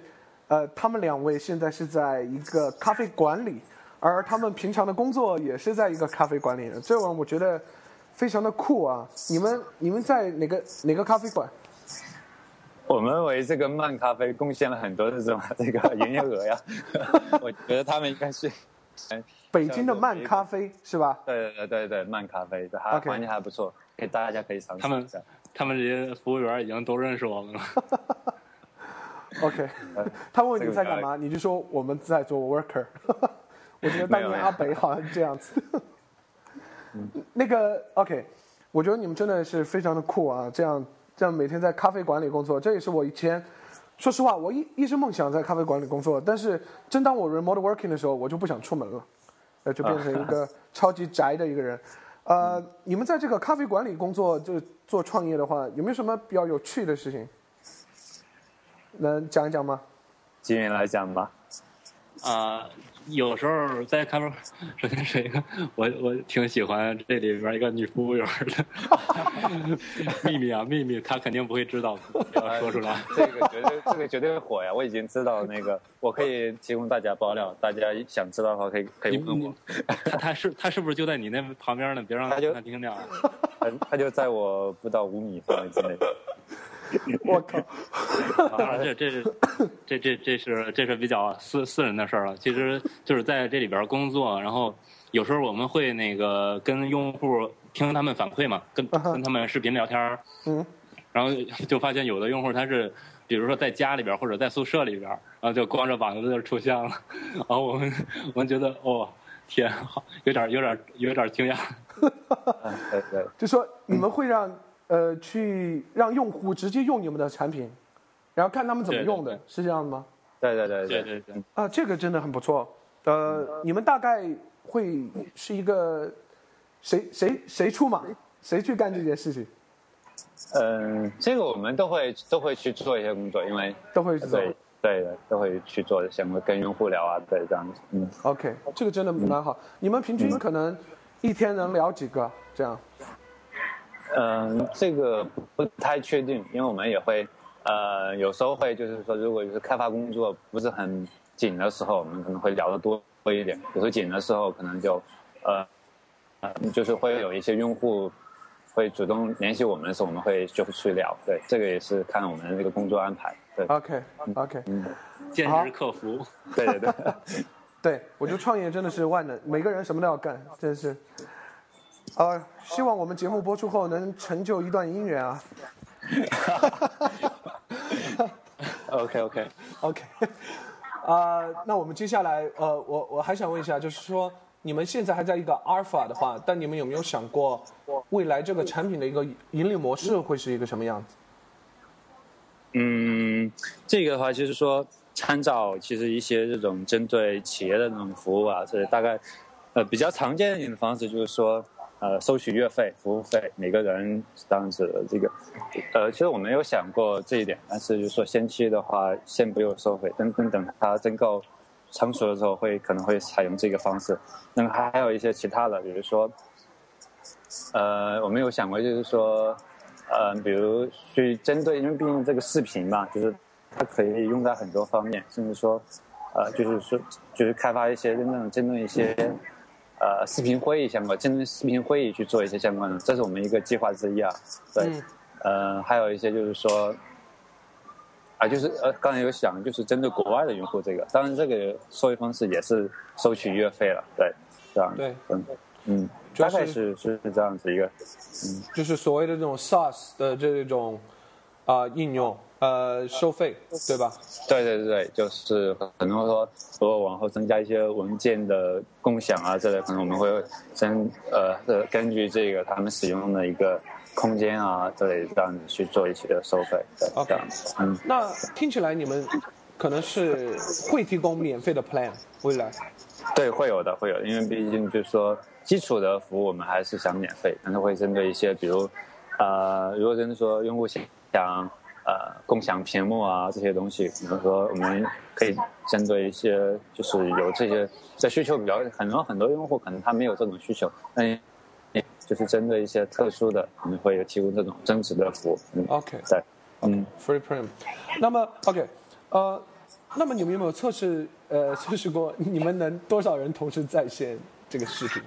呃，他们两位现在是在一个咖啡馆里，而他们平常的工作也是在一个咖啡馆里的，这我我觉得非常的酷啊！你们你们在哪个哪个咖啡馆？我们为这个慢咖啡贡献了很多的这种这个营业额呀，我觉得他们应该是，北京的慢咖啡是吧？对对对对对，慢咖啡，还环境还不错，给大家可以尝试。他们他们这些服务员已经都认识我们了。OK，他问你在干嘛，你就说我们在做 worker。我觉得当年阿北好像是这样子。那个 OK，我觉得你们真的是非常的酷啊，这样。这样每天在咖啡馆里工作，这也是我以前，说实话，我一一直梦想在咖啡馆里工作。但是，真当我 remote working 的时候，我就不想出门了，呃，就变成一个 超级宅的一个人。呃，你们在这个咖啡馆里工作，就做创业的话，有没有什么比较有趣的事情？能讲一讲吗？金云来讲吧。啊。有时候在咖啡，首先是一个，我我挺喜欢这里边一个女服务员的 秘密啊，秘密，她肯定不会知道，不要说出来。这个绝对，这个绝对会火呀！我已经知道那个，我可以提供大家爆料，大家想知道的话可以可以问我。他他是他是不是就在你那旁边呢？别让他就听见。他他就在我不到五米范围之内。我靠！当然，这这是这这这是这是比较私私人的事儿了。其实就是在这里边工作，然后有时候我们会那个跟用户听他们反馈嘛，跟跟他们视频聊天儿。嗯。然后就发现有的用户他是，比如说在家里边或者在宿舍里边，然后就光着膀子就出现了。然后我们我们觉得哦天，好有点有点有点惊讶。对对。就说你们会让。呃，去让用户直接用你们的产品，然后看他们怎么用的，是这样的吗？对对对对对对。啊，这个真的很不错。呃，你们大概会是一个谁谁谁出马，谁去干这件事情？嗯，这个我们都会都会去做一些工作，因为都会做，对的，都会去做相关跟用户聊啊，对这样子。嗯，OK，这个真的蛮好。你们平均可能一天能聊几个这样？嗯，这个不太确定，因为我们也会，呃，有时候会就是说，如果就是开发工作不是很紧的时候，我们可能会聊得多多一点；有时候紧的时候，可能就，呃，呃，就是会有一些用户会主动联系我们的时候，我们会就去聊。对，这个也是看我们的这个工作安排。对，OK OK，嗯，兼职客服，对对对，对 我觉得创业真的是万能，每个人什么都要干，真是。呃，希望我们节目播出后能成就一段姻缘啊。OK OK，OK，啊、那我们接下来，呃，我我还想问一下，就是说，你们现在还在一个阿尔法的话，但你们有没有想过，未来这个产品的一个盈利模式会是一个什么样子？嗯，这个的话就是说，参照其实一些这种针对企业的那种服务啊，这大概，呃，比较常见一点的方式就是说，呃，收取月费、服务费，每个人这样子的这个，呃，其实我没有想过这一点，但是就是说先期的话，先不用收费，等等等它真够成熟的时候会可能会采用这个方式。那么还有一些其他的，比如说，呃，我们有想过就是说。呃，比如去针对，因为毕竟这个视频嘛，就是它可以用在很多方面，甚至说，呃，就是说，就是开发一些真正针对一些呃视频会议相关，针对视频会议去做一些相关的，这是我们一个计划之一啊。对，嗯呃，还有一些就是说，啊，就是呃，刚才有想，就是针对国外的用户这个，当然这个收费方式也是收取月费了，对，这样，对，嗯嗯，大概是是是这样子一个，嗯就是所谓的这种 SaaS 的这种啊、应用，呃，收费，对吧？对对对对，就是可能说，如果往后增加一些文件的共享啊之类，可能我们会根呃呃根据这个他们使用的一个空间啊之类这样子去做一些收费，对 OK 这样子，嗯，那听起来你们可能是会提供免费的 plan，未来。对，会有的会有的，因为毕竟就是说基础的服务我们还是想免费，但是会针对一些比如呃，如果真的说用户想想呃共享屏幕啊这些东西，比如说我们可以针对一些就是有这些这需求比较很多很多用户可能他没有这种需求，那就是针对一些特殊的，我们会有提供这种增值的服务。嗯，OK，对，嗯。Free Prime。那么 OK，呃，那么你们有没有测试呃测试过你们能多少人同时在线这个视频？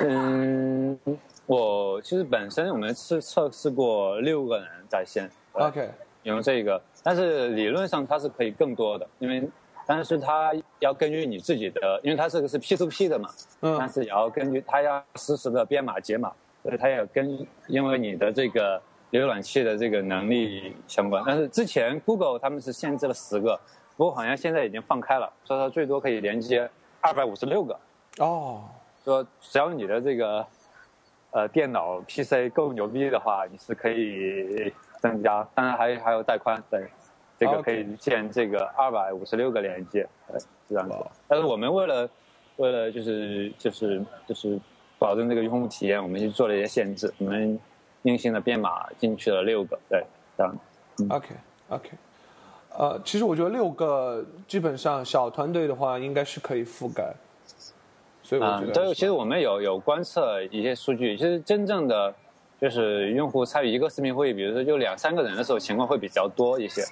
嗯，我其实本身我们是测试过六个人在线对 OK，用这个，但是理论上它是可以更多的，因为但是它要根据你自己的，因为它这个是 P to P 的嘛，嗯但嗯是也要根据它要实时的编码解码，所以它也跟因为你的这个浏览器的这个能力相关。但是之前 Google 他们是限制了十个，不过好像现在已经放开了，说它最多可以连接二百五十六个。哦，说只要你的这个呃电脑 PC 够牛逼的话，你是可以增加，当然还还有带宽，对，这个可以建这个二百五十六个连接，对，这样子。但是我们为了为了就是就是就是保证这个用户体验，我们去做了一些限制，我们硬性的编码进去了六个，对，这样。OK OK，呃，其实我觉得六个基本上小团队的话应该是可以覆盖，所以我觉嗯，得对，其实我们有有观测一些数据，其实真正的就是用户参与一个视频会议，比如说就两三个人的时候，情况会比较多一些。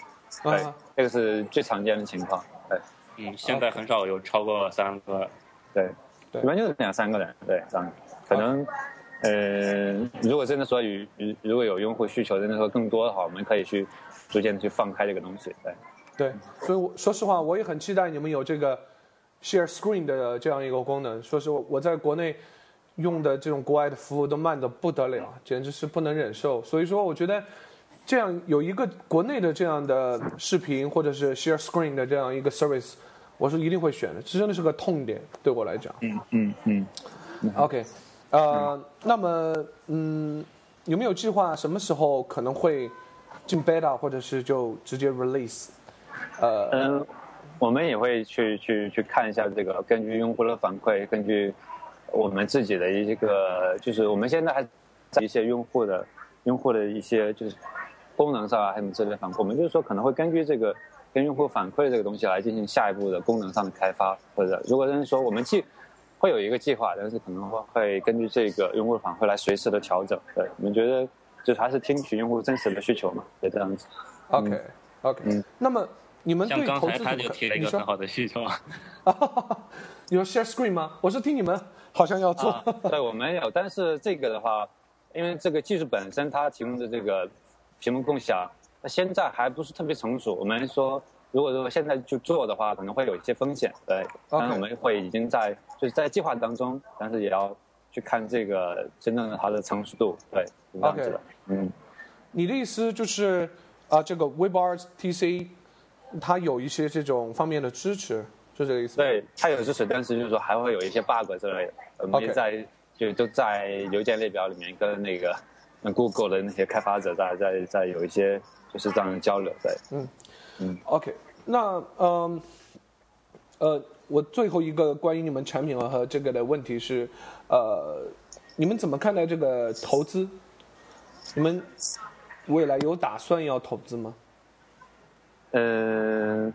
对，啊这个是最常见的情况。对嗯，现在很少有超过三个。对，对一般就是两三个人，对，这样可能。呃，如果真的说有如如果有用户需求，真的说更多的话，我们可以去逐渐的去放开这个东西。对，对，所以我说实话，我也很期待你们有这个 share screen 的这样一个功能。说实话，我在国内用的这种国外的服务都慢的不得了，简直是不能忍受。所以说，我觉得这样有一个国内的这样的视频或者是 share screen 的这样一个 service，我是一定会选的。这真的是个痛点，对我来讲。嗯嗯嗯。OK，呃，那么嗯，有没有计划什么时候可能会进 beta，或者是就直接 release？呃，嗯，我们也会去去去看一下这个，根据用户的反馈，根据我们自己的一个，就是我们现在还在一些用户的用户的一些就是功能上啊，还有之类的反馈，我们就是说可能会根据这个跟用户反馈这个东西来进行下一步的功能上的开发，或者如果真是说我们既会有一个计划，但是可能会会根据这个用户反馈来随时的调整。对，我们觉得就是还是听取用户真实的需求嘛，对这样子。OK OK，、嗯那么你们对投刚才他资怎么看？就提了一你说个很好的需求，你说 share screen 吗？我是听你们好像要做。啊，对我们有，但是这个的话，因为这个技术本身它提供的这个屏幕共享，那现在还不是特别成熟。我们说，如果说现在就做的话，可能会有一些风险，对。但是我们会已经在就是在计划当中，但是也要去看这个真正的它的成熟度，对，是这样子 OK 的。嗯，你的意思就是啊、这个 WebArt TC 它有一些这种方面的支持，就这个意思？对，它有支持，但是就是说还会有一些 bug 之类的，我们在就就在邮件列表里面跟那个那 Google 的那些开发者在在在有一些就是这样的交流，对。嗯嗯 OK，那嗯呃，我最后一个关于你们产品和这个的问题是，呃，你们怎么看待这个投资？你们未来有打算要投资吗？嗯，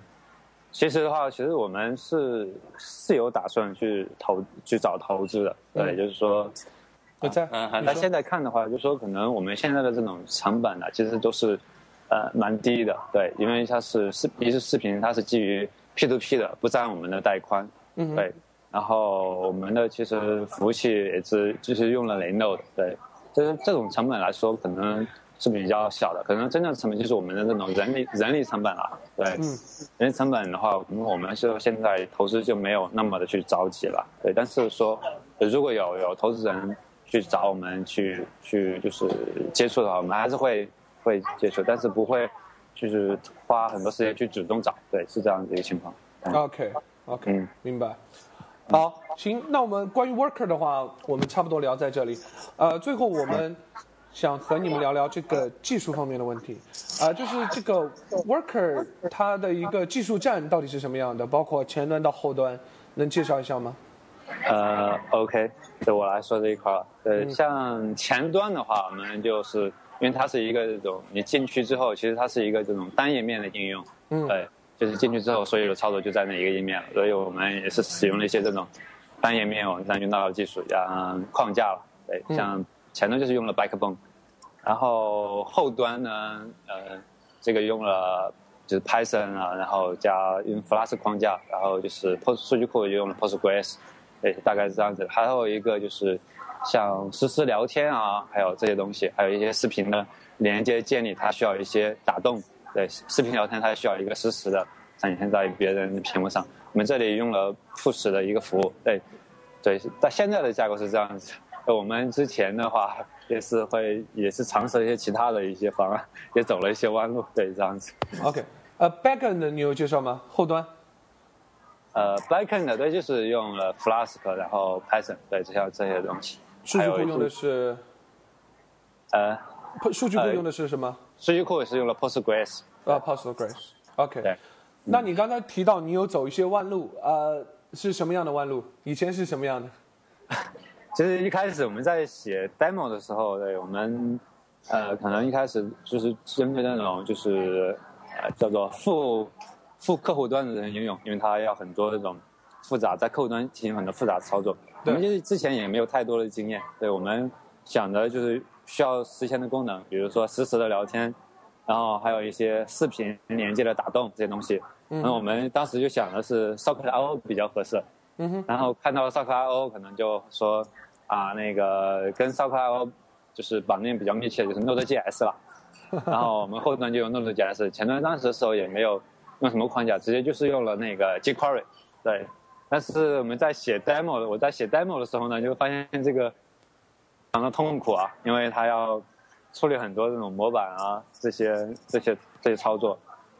其实的话，其实我们是是有打算去投去找投资的，对，嗯就是说，那现在看的话，就是说可能我们现在的这种成本呢，其实都是呃蛮低的，对，因为它是视一是视频，它是基于 P to P 的，不占我们的带宽，嗯对，然后我们的其实服务器也是就是用了雷诺的，对，就是这种成本来说，可能是比较小的，可能真正的成本就是我们的那种人力人力成本了，对，嗯人力成本的话，我们是现在投资就没有那么的去着急了，对，但是说如果有有投资人去找我们去去就是接触的话，我们还是会会接触，但是不会就是花很多时间去主动找，对，是这样的一个情况。OK OK，、嗯明白。好，行，那我们关于 Worker 的话，我们差不多聊在这里。呃，最后我们想和你们聊聊这个技术方面的问题。啊、就是这个 Worker 它的一个技术栈到底是什么样的？包括前端到后端，能介绍一下吗？呃，OK，就我来说这一块儿，呃，像前端的话，我们就是因为它是一个这种你进去之后，其实它是一个这种单页面的应用，嗯对，就是进去之后所有的操作就在那一个页面了，所以我们也是使用了一些这种单页面网站用到的技术，像框架了，对，像前端就是用了 Backbone，然后后端呢，呃，这个用了就是 Python 啊，然后加用 Flask 框架，然后就是 Post 数据库就用了 Postgres，对，大概是这样子。还有一个就是像实时聊天啊，还有这些东西，还有一些视频的连接建立，它需要一些打动。对，视频聊天它需要一个实时的展现在别人的屏幕上。我们这里用了 Push 的一个服务，对，对，但现在的架构是这样子。我们之前的话也是会，也是尝试了一些其他的一些方案，也走了一些弯路，对，这样子。OK，呃，Backend 你有介绍吗？后端？呃，Backend 对，就是用了 Flask，然后 Python，对，这些这些东西。数据库用的是？呃，数据库呃用的是什么？数据库也是用了 Postgres。啊，Postgres。OK。对。那你刚才提到你有走一些弯路，呃，是什么样的弯路？以前是什么样的？其实一开始我们在写 demo 的时候，对我们呃可能一开始就是针对那种就是呃叫做副副客户端的人应用，因为它要很多这种复杂在客户端进行很多复杂的操作。我对们就是之前也没有太多的经验，对我们想的就是需要实现的功能，比如说实时的聊天，然后还有一些视频连接的打动这些东西。嗯然后我们当时就想的是 Socket IO 比较合适。嗯哼。然后看到 Socket IO 可能就说啊，那个跟 IO 就是绑定比较密切，就是 Node.js 了。然后我们后端就用 Node.js，前端当时的时候也没有用什么框架，直接就是用了那个 jQuery。对，但是我们在写 demo，我在写 demo 的时候呢，就发现这个非常的痛苦啊，因为它要处理很多这种模板啊，这些这些这些操作。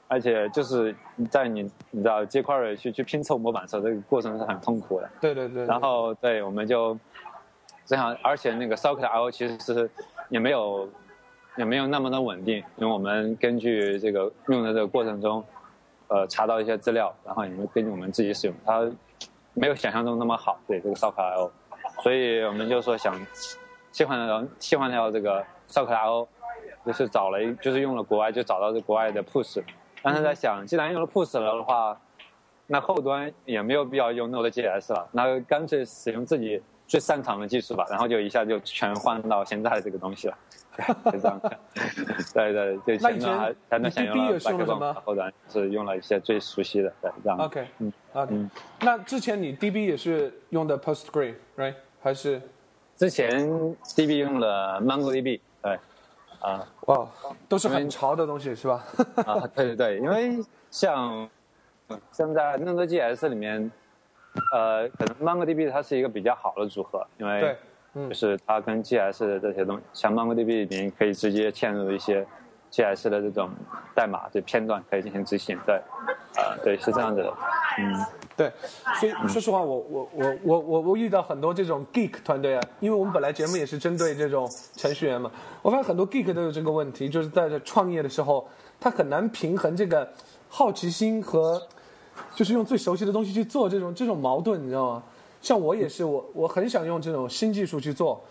而且就是在你你知道 jQuery 去去拼凑模板的时候，这个过程是很痛苦的。对对对。然后对，我们就这样，而且那个 Socket IO 其实是也没有也没有那么的稳定，因为我们根据这个用的这个过程中，呃，查到一些资料，然后也根据我们自己使用，它没有想象中那么好。对这个 Socket IO，所以我们就说想切换到切换到这个 Socket IO，就是找了就是用了国外就找到这国外的 Push。但是在想，既然用了 Push 了的话，那后端也没有必要用 Node.js 了，那干脆使用自己最擅长的技术吧，然后就一下就全换到现在的这个东西了，就这样。对对，就前端还前端想用了 Backbone，后端是用了一些最熟悉的，对这样。OK，嗯，OK。那之前你 DB 也是用的 PostgreSQL，right？还是？之前 DB 用了 MongoDB，对，啊，哇，都是很潮的东西是吧？啊，对对对，因为像。现在 Node.js 里面，呃，可能 MongoDB 它是一个比较好的组合，因为就是它跟 GS 的这些东西，像 MongoDB 里面可以直接嵌入一些 GS 的这种代码，就片段可以进行执行。对，呃，对，是这样子的。嗯，对。所以说实话，我我我我我我遇到很多这种 Geek 团队啊，因为我们本来节目也是针对这种程序员嘛，我发现很多 Geek 都有这个问题，就是在这创业的时候，他很难平衡这个好奇心和。就是用最熟悉的东西去做这种这种矛盾，你知道吗？像我也是，我我很想用这种新技术去做，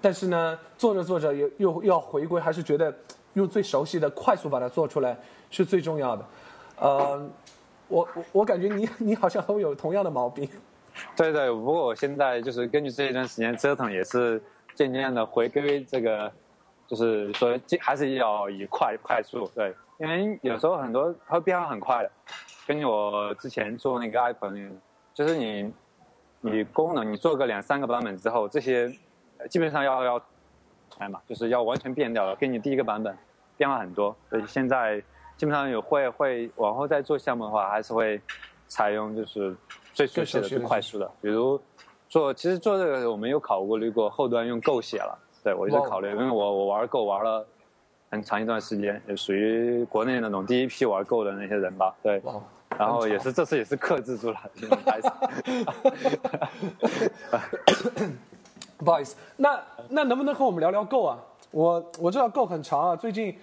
但是呢，做着做着又又要回归，还是觉得用最熟悉的快速把它做出来是最重要的。呃，我我我感觉你 你好像和我有同样的毛病。对对，不过我现在就是根据这一段时间折腾，也是渐渐的回归这个，就是说还是要以快快速对，因为有时候很多它会变化很快的。根据我之前做那个个，就是你，你功能你做个两三个版本之后，这些基本上要要哎嘛，就是要完全变掉了，跟你第一个版本变化很多。所以现在基本上有会会往后再做项目的话，还是会采用就是最熟悉的、最快速的。比如做，其实做这个我们有考虑过后端用 Go 写了，对我一直考虑，因为我我玩 Go 玩了很长一段时间，也属于国内那种第一批玩 Go 的那些人吧，对。然后也是这次也是克制住了，不好意思，那那能不能和我们聊聊 Go 啊？我我知道 Go 很长啊，最近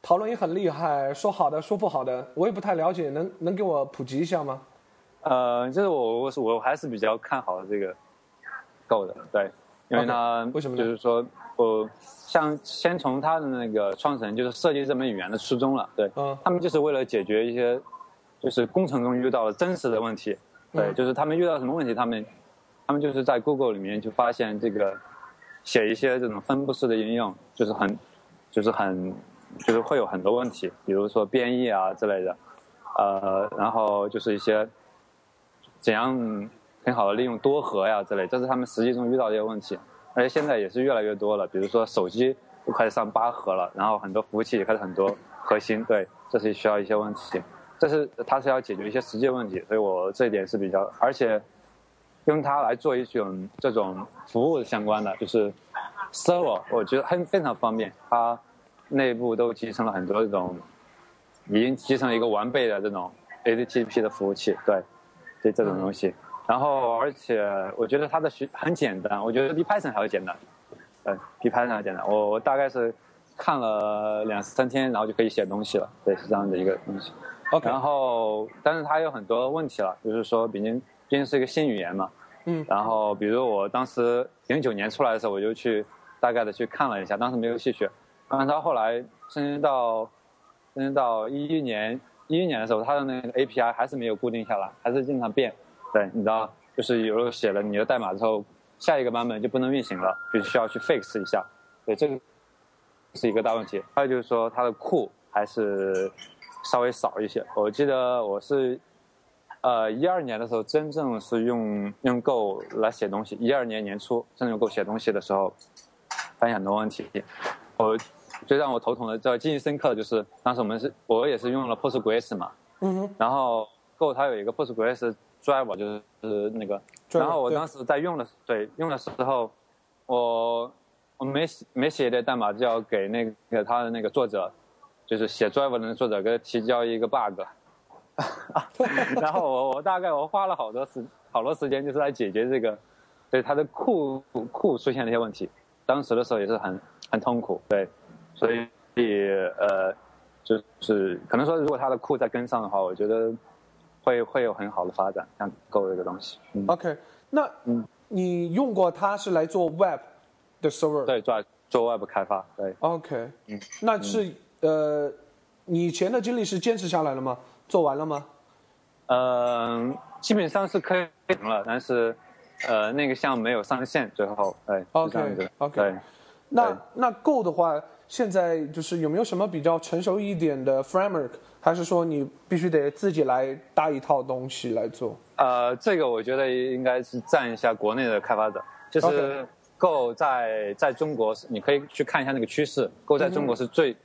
讨论也很厉害，说好的说不好的，我也不太了解，能能给我普及一下吗？呃，就是我我我还是比较看好这个 Go 的，对，因为呢，为什么？就是说我像先从他的那个创始人就是设计这门语言的初衷了，对，嗯，他们就是为了解决一些。就是工程中遇到的真实的问题，对，就是他们遇到什么问题，他们，他们就是在 Google 里面就发现这个，写一些这种分布式的应用，就是很，就是很，就是会有很多问题，比如说编译啊之类的，呃，然后就是一些，怎样很好的利用多核呀之类，这是他们实际中遇到的一些问题，而且现在也是越来越多了，比如说手机都开始上八核了，然后很多服务器也开始很多核心，对，这是需要一些问题。这是它是要解决一些实际问题，所以我这一点是比较，而且用它来做一种这种服务相关的，就是 server，我觉得很非常方便。它内部都集成了很多这种，已经集成了一个完备的这种 HTTP 的服务器，对，对这种东西。然后而且我觉得它的学很简单，我觉得比 Python 还要简单，对，比 Python 还简单。我我大概是看了两三天，然后就可以写东西了，对，是这样的一个东西。然后，但是它有很多问题了，就是说，毕竟毕竟是一个新语言嘛。嗯。然后，比如我当时零九年出来的时候，我就去大概的去看了一下，当时没有细学。然后后来，甚至到甚至到一一年一一年的时候，它的那个 API 还是没有固定下来，还是经常变。对，你知道，就是有时候写了你的代码之后，下一个版本就不能运行了，就需要去 fix 一下。对，这个是一个大问题。还有就是说，它的库还是。稍微少一些。我记得我是，呃，一二年的时候，真正是用用 Go 来写东西。一二年年初，真正用 Go 写东西的时候，发现很多问题。我最让我头疼的、最记忆深刻的就是，当时我们是，我也是用了 Postgres 嘛。嗯哼。然后 Go 它有一个 Postgres driver，就是是那个。然后我当时在用的，对，用的时候，我我没没写的代码就要给那个他的那个作者。就是写 driver 的作者给他提交一个 bug，然后我我大概我花了好多时好多时间，就是来解决这个，对他的库库出现了一些问题，当时的时候也是很很痛苦，对，所以呃就是可能说如果他的库再跟上的话，我觉得会会有很好的发展，像 Go 这个东西。嗯 OK，那嗯，你用过它是来做 Web 的 server？对，做做 Web 开发，对。OK，嗯，那是。呃，你以前的经历是坚持下来了吗？做完了吗？呃，基本上是可以了，但是呃，那个项目没有上线，最后对 OK，是这样子 OK 对。那那 Go 的话，现在就是有没有什么比较成熟一点的 framework，还是说你必须得自己来搭一套东西来做？呃，这个我觉得应该是赞一下国内的开发者，就是 Go 在在中国是，你可以去看一下那个趋势，Go 在中国是最、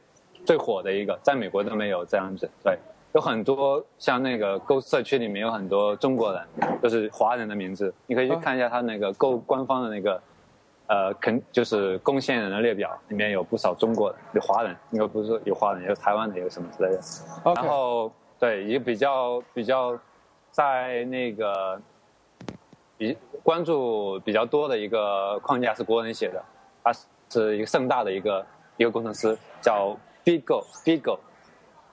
最火的一个，在美国都没有这样子。对，有很多像那个 Go 社区里面有很多中国人，就是华人的名字，你可以去哦看一下他那个 Go 官方的那个。呃，肯就是贡献人的列表里面有不少中国人，有华人，应该不是有华人，有台湾的，有什么之类的。然后对一个比较比较在那个比关注比较多的一个框架是国人写的，他是一个盛大的一个一个工程师叫 Bigo Bigo，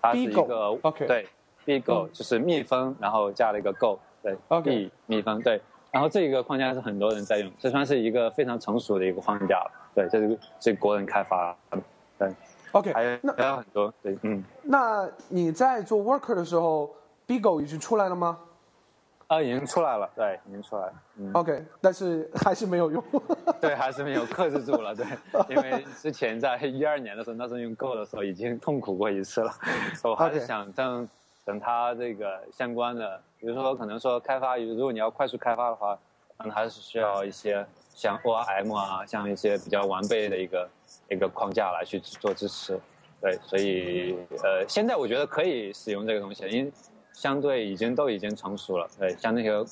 他是一个 OK 对 Bigo 嗯就是蜜蜂，然后加了一个 Go 对 B 蜜蜂对，然后这一个框架是很多人在用，这算是一个非常成熟的一个框架了，对，这是这国人开发的，对，OK，还有那还有很多对嗯。那你在做 Worker 的时候，Bigo 已经出来了吗啊，已经出来了，对，已经出来了。嗯，？OK，但是还是没有用。对，还是没有克制住了，对，因为之前在一二年的时候，那时候用 Go 的时候已经痛苦过一次了，我还是想等等它这个相关的，比如说可能说开发，如果你要快速开发的话，可能还是需要一些像 ORM 啊，像一些比较完备的一个一个框架来去做支持。对，所以呃，现在我觉得可以使用这个东西，因为相对已经都已经成熟了。对，像那些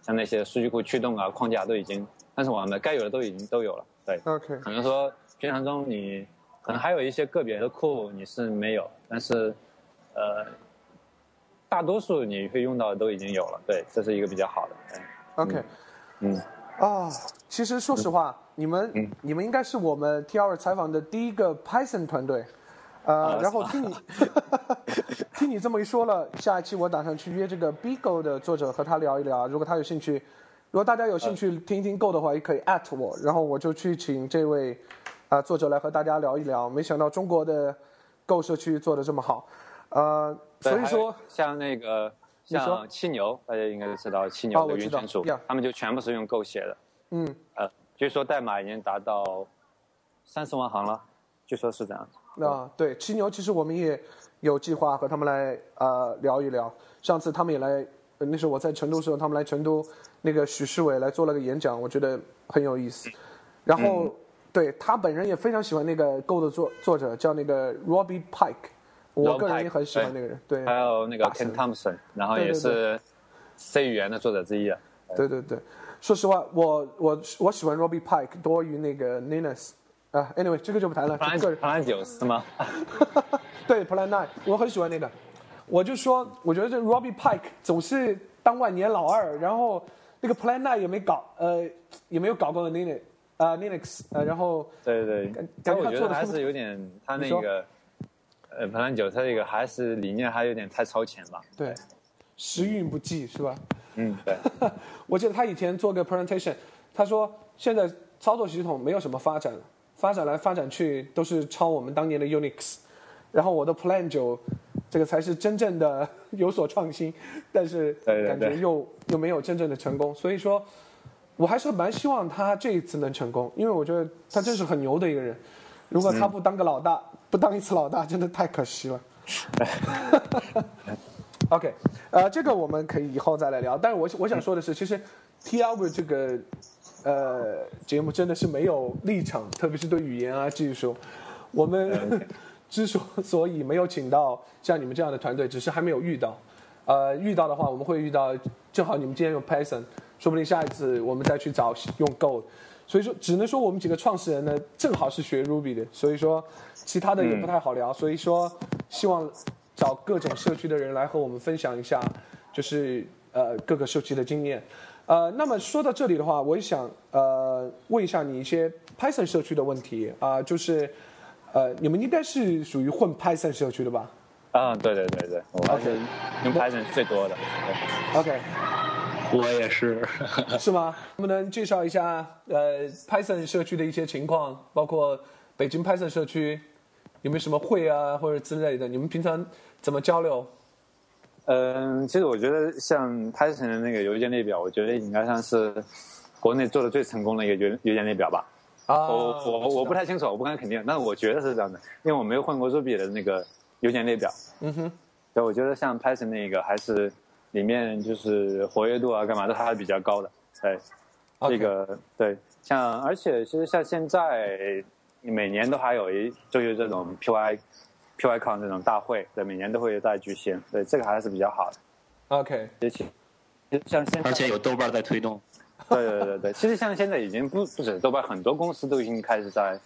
像那些数据库驱动啊、框架都已经，但是我们该有的都已经都有了。对，OK，可能说平常中你可能还有一些个别的库你是没有，但是呃，大多数你会用到的都已经有了。对，这是一个比较好的。对 OK，嗯，啊，其实说实话，你们、嗯你们应该是我们 T R 采访的第一个 Python 团队，呃，啊然后听你 听你这么一说了，下一期我打算去约这个 Bigo 的作者和他聊一聊，如果他有兴趣，如果大家有兴趣听一听 Go 的话，也可以 at 我，然后我就去请这位啊、作者来和大家聊一聊。没想到中国的 Go 社区做的这么好，呃，所以说像那个像七牛，大家应该都知道七哦牛的云存储呀，他们就全部是用 Go 写的。嗯，呃，据说代码已经达到三十万行了，据说是这样。啊，对，七牛其实我们也有计划和他们来呃聊一聊。上次他们也来，呃那时候我在成都的时候，他们来成都，那个许世伟来做了个演讲，我觉得很有意思。然后、对他本人也非常喜欢那个 Go 的作作者，叫那个 Robbie Pike，我个人也很喜欢那个人。对，还有那个 Ken Thompson，然后也是 C 语言的作者之一啊。对对对，说实话，我我我喜欢 Robbie Pike 多于那个 Ninus。啊，anyway，这个就不谈了。普兰个人普兰九是吗？对，Plan Nine，我很喜欢那个。我就说，我觉得这 Robbie Pike 总是当万年老二，然后那个 Plan Nine 也没搞，呃，也没有搞过 Linux，啊、Linux，呃，然后对对对，但我觉得还是有点他 那个呃普兰九，他这个还是理念还有点太超前吧。对，时运不济是吧？嗯，对。我记得他以前做个 presentation，他说现在操作系统没有什么发展了，发展来发展去都是抄我们当年的 Unix，然后我的 Plan 九，这个才是真正的有所创新，但是感觉对又又没有真正的成功，所以说，我还是蛮希望他这一次能成功，因为我觉得他真是很牛的一个人，如果他不当个老大，不当一次老大，真的太可惜了。OK，呃，这个我们可以以后再来聊。但是我我想说的是，其实 T Hour 这个呃节目真的是没有立场，特别是对语言啊技术，我们 之所所以没有请到像你们这样的团队，只是还没有遇到。呃，遇到的话，我们会遇到，正好你们今天用 Python，说不定下一次我们再去找用 Go。所以说，只能说我们几个创始人呢，正好是学 Ruby 的，所以说其他的也不太好聊。所以说，希望找各种社区的人来和我们分享一下，就是呃各个社区的经验。呃，那么说到这里的话，我也想呃问一下你一些 Python 社区的问题啊、就是呃你们应该是属于混 Python 社区的吧啊，对对对对，我还是用 Python 最多的。对？OK，我也是。是吗？能不能介绍一下呃 Python 社区的一些情况，包括北京 Python 社区有没有什么会啊或者之类的？你们平常怎么交流？嗯，其实我觉得像 Python 的那个邮件列表，我觉得应该算是国内做的最成功的一个邮邮件列表吧。啊，我我我不太清楚，我不敢肯定，但是我觉得是这样的，因为我没有换过 Ruby 的那个邮件列表。嗯哼，对我觉得像 Python 那个还是里面就是活跃度啊，干嘛的还是比较高的。对，这个对，像而且其实像现在每年都还有一就是这种 PY。PyCon 这种大会，对，每年都会在举行，对，这个还是比较好的。OK，而且像现在，而且有豆瓣在推动。对对对对，其实像现在已经不不止豆瓣，很多公司都已经开始在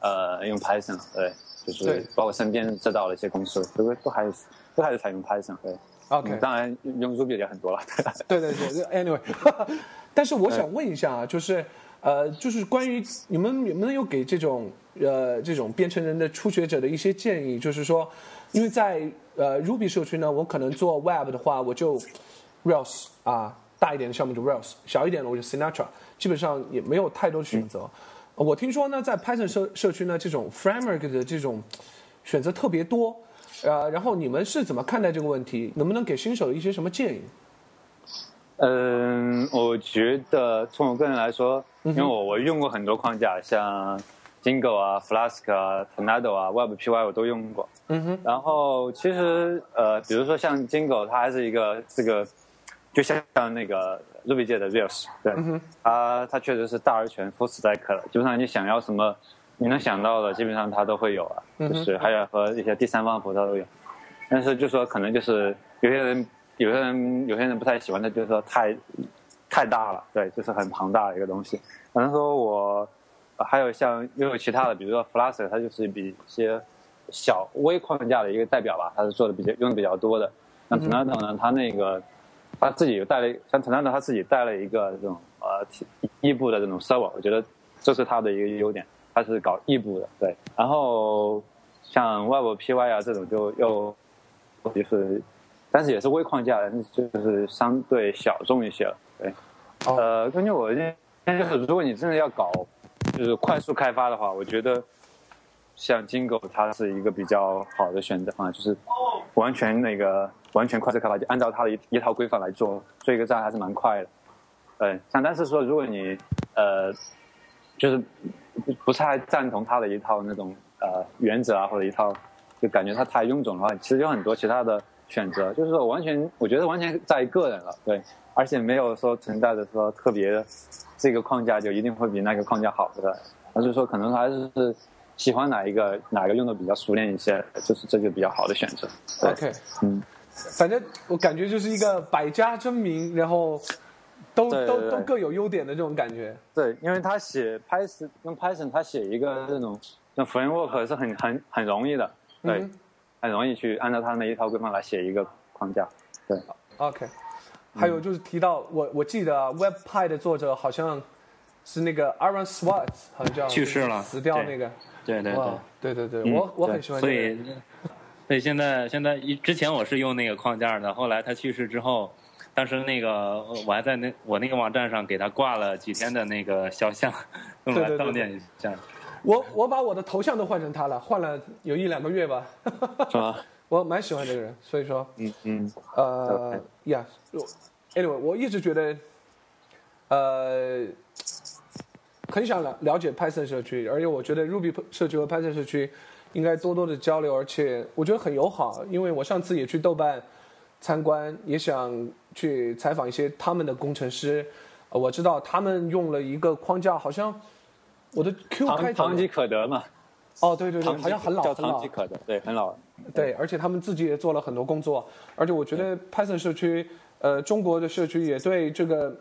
呃用 Python 了，对，就是包括身边知道的一些公司，都都还是都还是采用 Python，对。OK，当然用 Ruby 也很多了。对对对，Anyway，但是我想问一下啊，就是。呃，就是关于你们有没有给这种呃这种编程人的初学者的一些建议？就是说，因为在呃 Ruby 社区呢，我可能做 Web 的话，我就 Rails 啊，大一点的项目就 Rails，小一点的我就 Sinatra，基本上也没有太多的选择。我听说呢，在 Python 社社区呢，这种 Framework 的这种选择特别多。呃，然后你们是怎么看待这个问题？能不能给新手一些什么建议？嗯，我觉得从我个人来说，因为我我用过很多框架，像 Jingo 啊、Flask 啊、Tornado 啊、WebPY 我都用过。嗯哼。然后其实呃，比如说像 Jingo，它还是一个这个，就像那个 Ruby 界的 Rails，对，它它确实是大而全、full stack 了。基本上你想要什么，你能想到的，基本上它都会有啊。就是还有和一些第三方服务它都有。但是就说可能就是有些人。有些人有些人不太喜欢的，就是说太太大了，对，就是很庞大的一个东西。可能说我还有像又有其他的，比如说 Flask，它就是比一些小微框架的一个代表吧，它是做的比较用的比较多的。像 Tornado 呢，它那个它自己有带了，像 Tornado 它自己带了一个这种呃异步的这种 server，我觉得这是它的一个优点，它是搞异步的，对。然后像 WebPY 啊这种就又就是。但是也是微框架，就是相对小众一些了。对，呃，根据我的建议，就是如果你真的要搞，就是快速开发的话，我觉得像金狗它是一个比较好的选择方案，就是完全那个完全快速开发，就按照它的一一套规范来做，做一个站还是蛮快的。对，像但是说如果你呃，就是不太赞同他的一套那种呃原则啊，或者一套就感觉他太臃肿的话，其实有很多其他的。选择。就是说，完全我觉得完全在于个人了，对，而且没有说存在的说特别，这个框架就一定会比那个框架好的，而是说可能还是喜欢哪一个哪个用的比较熟练一些，就是这就比较好的选择。OK，嗯，反正我感觉就是一个百家争鸣，然后都都都各有优点的这种感觉。对，因为他写 Python 用 Python，他写一个这种像 framework 是很很很容易的，对。很容易去按照他那一套规范来写一个框架，对。OK，还有就是提到我我记得 WebPy 的作者好像是那个 Aaron Swartz，好像叫去世了，死掉那个。对对对对对对，我我很喜欢。所以，所以现在现在一之前我是用那个框架的，后来他去世之后，当时那个我还在那我那个网站上给他挂了几天的那个肖像，用来悼念一下。我我把我的头像都换成他了，换了有一两个月吧。是吗？我蛮喜欢这个人，所以说，嗯嗯，呃，Yeah，Anyway，我一直觉得，呃，很想了了解 Python 社区，而且我觉得 Ruby 社区和 Python 社区应该多多的交流，而且我觉得很友好。因为我上次也去豆瓣参观，也想去采访一些他们的工程师，我知道他们用了一个框架，好像。我的 Q 开头，唐吉可德嘛？哦，对对对，好像很老，叫唐吉可德，对，很老。对，而且他们自己也做了很多工作，而且我觉得 Python 社区，呃，中国的社区也对这个，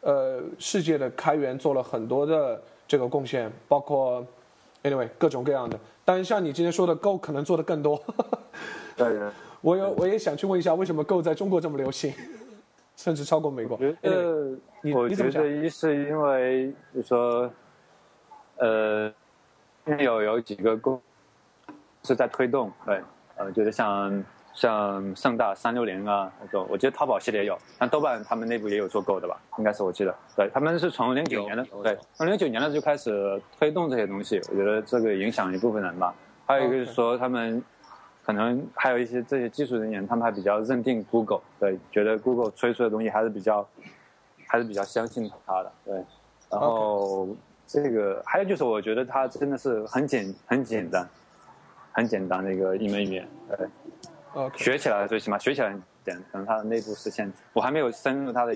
呃，世界的开源做了很多的这个贡献，包括 anyway 各种各样的。但是像你今天说的 Go 可能做的更多。对。我有，我也想去问一下，为什么 Go 在中国这么流行，甚至超过美国？呃，我觉得一是因为就说。呃，有有几个公是在推动，对，呃，就是像像盛大三六零啊那种，我觉得淘宝系列有，像豆瓣他们内部也有做够的吧？应该是我记得，对他们是从零九年的，对，从零九年的就开始推动这些东西，我觉得这个影响一部分人吧。还有一个是说他们可能还有一些这些技术人员，他们还比较认定 Google，对，觉得 Google 推出的东西还是比较，还是比较相信它的，对。然后这个还有就是，我觉得它真的是很简很简单，很简单的一个一门语言，对。学起来最起码学起来很简单，可能它的内部实现，我还没有深入它的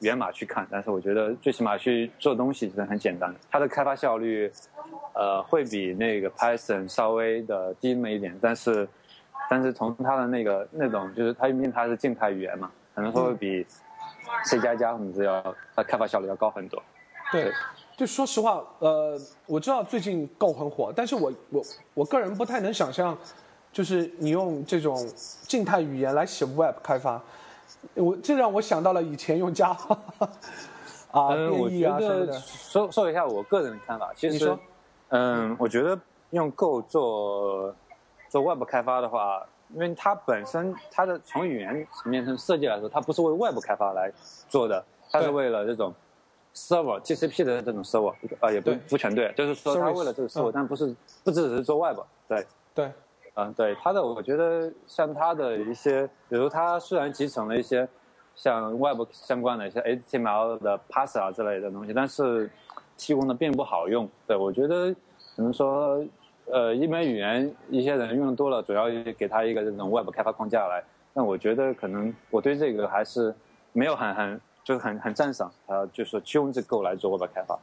源码去看，但是我觉得最起码去做东西是很简单的。它的开发效率。呃，会比那个 Python 稍微的低那么一点，但是，但是从它的那个那种，就是它因为它是静态语言嘛，可能说会比 C 加加甚至要它开发效率要高很多。对，就说实话，呃，我知道最近 Go 很火，但是我我我个人不太能想象，就是你用这种静态语言来写 Web 开发，我这让我想到了以前用 Java 啊，变异啊什么的。说说一下我个人的看法，其实。嗯，我觉得用 Go 做做 Web 开发的话，因为它本身它的从语言层面上设计来说，它不是为 Web 开发来做的，它是为了这种 Server TCP 的这种 Server 啊，也不不全对，就是说它为了这个 Server，但不是不只是做 Web，对对，嗯，对它的，我觉得像它的一些，比如它虽然集成了一些像 Web 相关的一些 HTML 的 Parser 啊之类的东西，但是。提供的并不好用，对我觉得可能说，呃，一门语言一些人用多了，主要给他一个这种 Web 开发框架来。那我觉得可能我对这个还是没有很很就是很很赞赏，呃，就是去用这 Go 来做 Web 开发。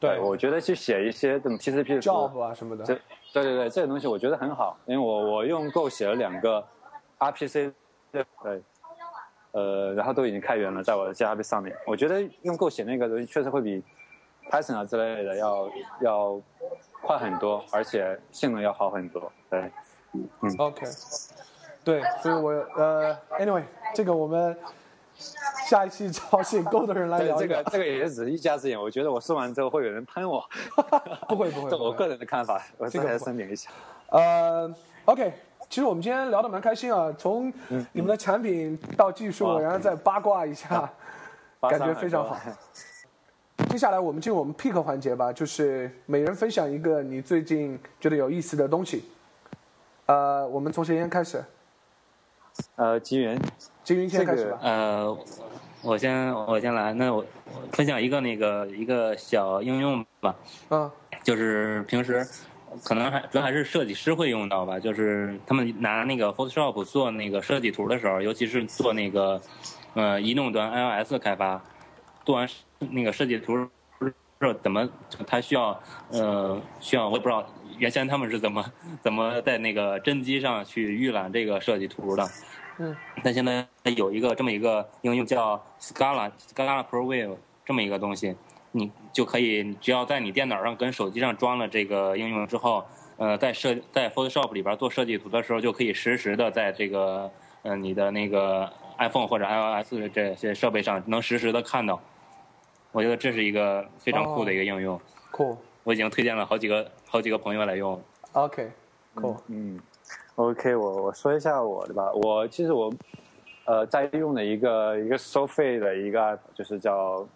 对，我觉得去写一些这种 TCP 的 job 啊什么的，这对对对，这个东西我觉得很好，因为我我用 Go 写了两个 RPC，对对，呃，然后都已经开源了，在我的 GitHub 上面。我觉得用 Go 写那个东西确实会比。Python 啊之类的要要快很多，而且性能要好很多。对，嗯，OK，对，所以我呃，Anyway，这个我们下一期找写 Go 的人来聊。这个这个也只是一家之言，我觉得我说完之后会有人喷我。不会不会，这我个人的看法，我这个声明一下。呃，OK，其实我们今天聊得蛮开心啊，从你们的产品到技术，然后再八卦一下，感觉非常好。接下来我们进入我们 pick 环节吧，就是每人分享一个你最近觉得有意思的东西。呃，我们从谁先开始？呃，吉云，吉云先开始吧。呃，我先我先来，那我分享一个那个一个小应用吧。嗯。就是平时可能还主要还是设计师会用到吧，就是他们拿那个 Photoshop 做那个设计图的时候，尤其是做那个呃移动端 iOS 开发，做完。那个设计图是怎么？他需要呃，需要我也不知道，原先他们是怎么怎么在那个真机上去预览这个设计图的。嗯。但现在有一个这么一个应用叫 Scala Scala Pro View 这么一个东西，你就可以只要在你电脑上跟手机上装了这个应用之后，呃，在设在 Photoshop 里边做设计图的时候，就可以实时的在这个呃你的那个 iPhone 或者 iOS 这些设备上能实时的看到。我觉得这是一个非常酷的一个应用，酷。我已经推荐了好几个好几个朋友来用。OK，cool，。嗯，OK，我我说一下我的吧。我其实我呃在用的一个一个收费的一个 app，就是叫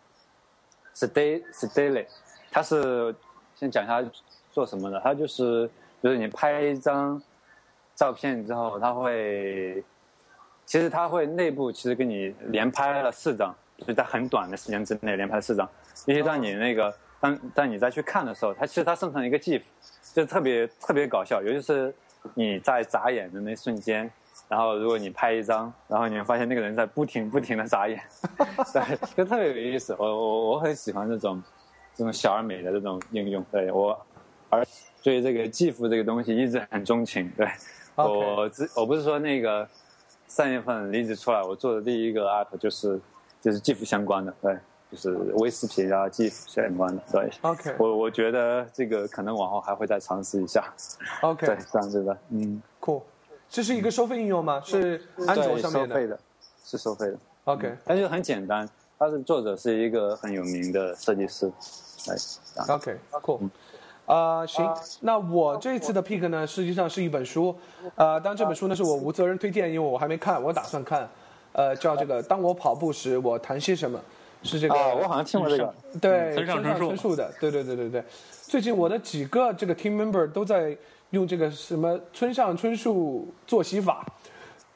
Stay Stayly。它是先讲一下做什么的。它就是就是你拍一张照片之后，它会其实它会内部其实给你连拍了四张。就是在很短的时间之内连拍四张，因为让你那个当当你再去看的时候，它其实它生成一个 GIF，就特别特别搞笑，尤其是你在眨眼的那瞬间，然后如果你拍一张，然后你会发现那个人在不停不停的眨眼，对，就特别有意思。我我我很喜欢这种这种小而美的这种应用，对我而对这个 GIF 这个东西一直很钟情。对我之我不是说那个三月份离职出来，我做的第一个 app 就是。就是 GIF 相关的，对，就是微视频啊关的，对。OK。我我觉得这个可能往后还会再尝试一下。OK。对，这样子的，嗯。Cool。这是一个收费应用吗？是安卓上面的。收费的，是收费的。OK。但是很简单，它是作者是一个很有名的设计师，哎。OK。Cool。啊，行，那我这次的 pick 呢，实际上是一本书，呃，当然这本书呢是我无责任推荐，因为我还没看，我打算看。呃，叫这个，当我跑步时，我谈些什么？是这个，我好像听过这个，对，村上春树的，对对对对对。最近我的几个这个 team member 都在用这个什么村上春树作息法，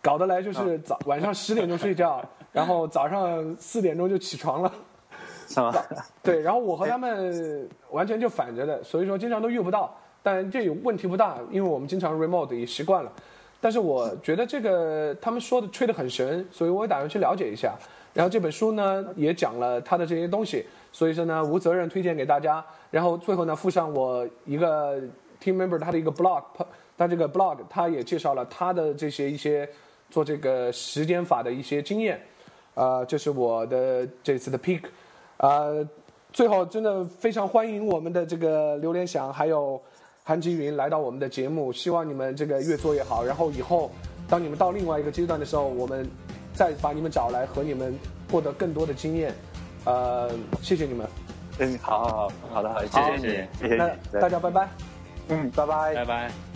搞得来就是早晚上十点钟睡觉，然后早上四点钟就起床了。是吗？对，然后我和他们完全就反着的，所以说经常都遇不到。但这有问题不大，因为我们经常 remote 也习惯了。但是我觉得这个他们说的吹得很神，所以我也打算去了解一下。然后这本书呢也讲了他的这些东西，所以说呢无责任推荐给大家。然后最后呢附上我一个 team member 他的一个 blog，他这个 blog 他也介绍了他的这些一些做这个时间法的一些经验。啊，这是我的这次的 pick。呃，最后真的非常欢迎我们的这个刘连祥还有韩吉云来到我们的节目，希望你们这个越做越好。然后以后当你们到另外一个阶段的时候，我们再把你们找来和你们获得更多的经验。呃，谢谢你们。嗯，好好好，好的好，谢谢谢谢谢谢。那大家拜拜。嗯，拜拜拜拜。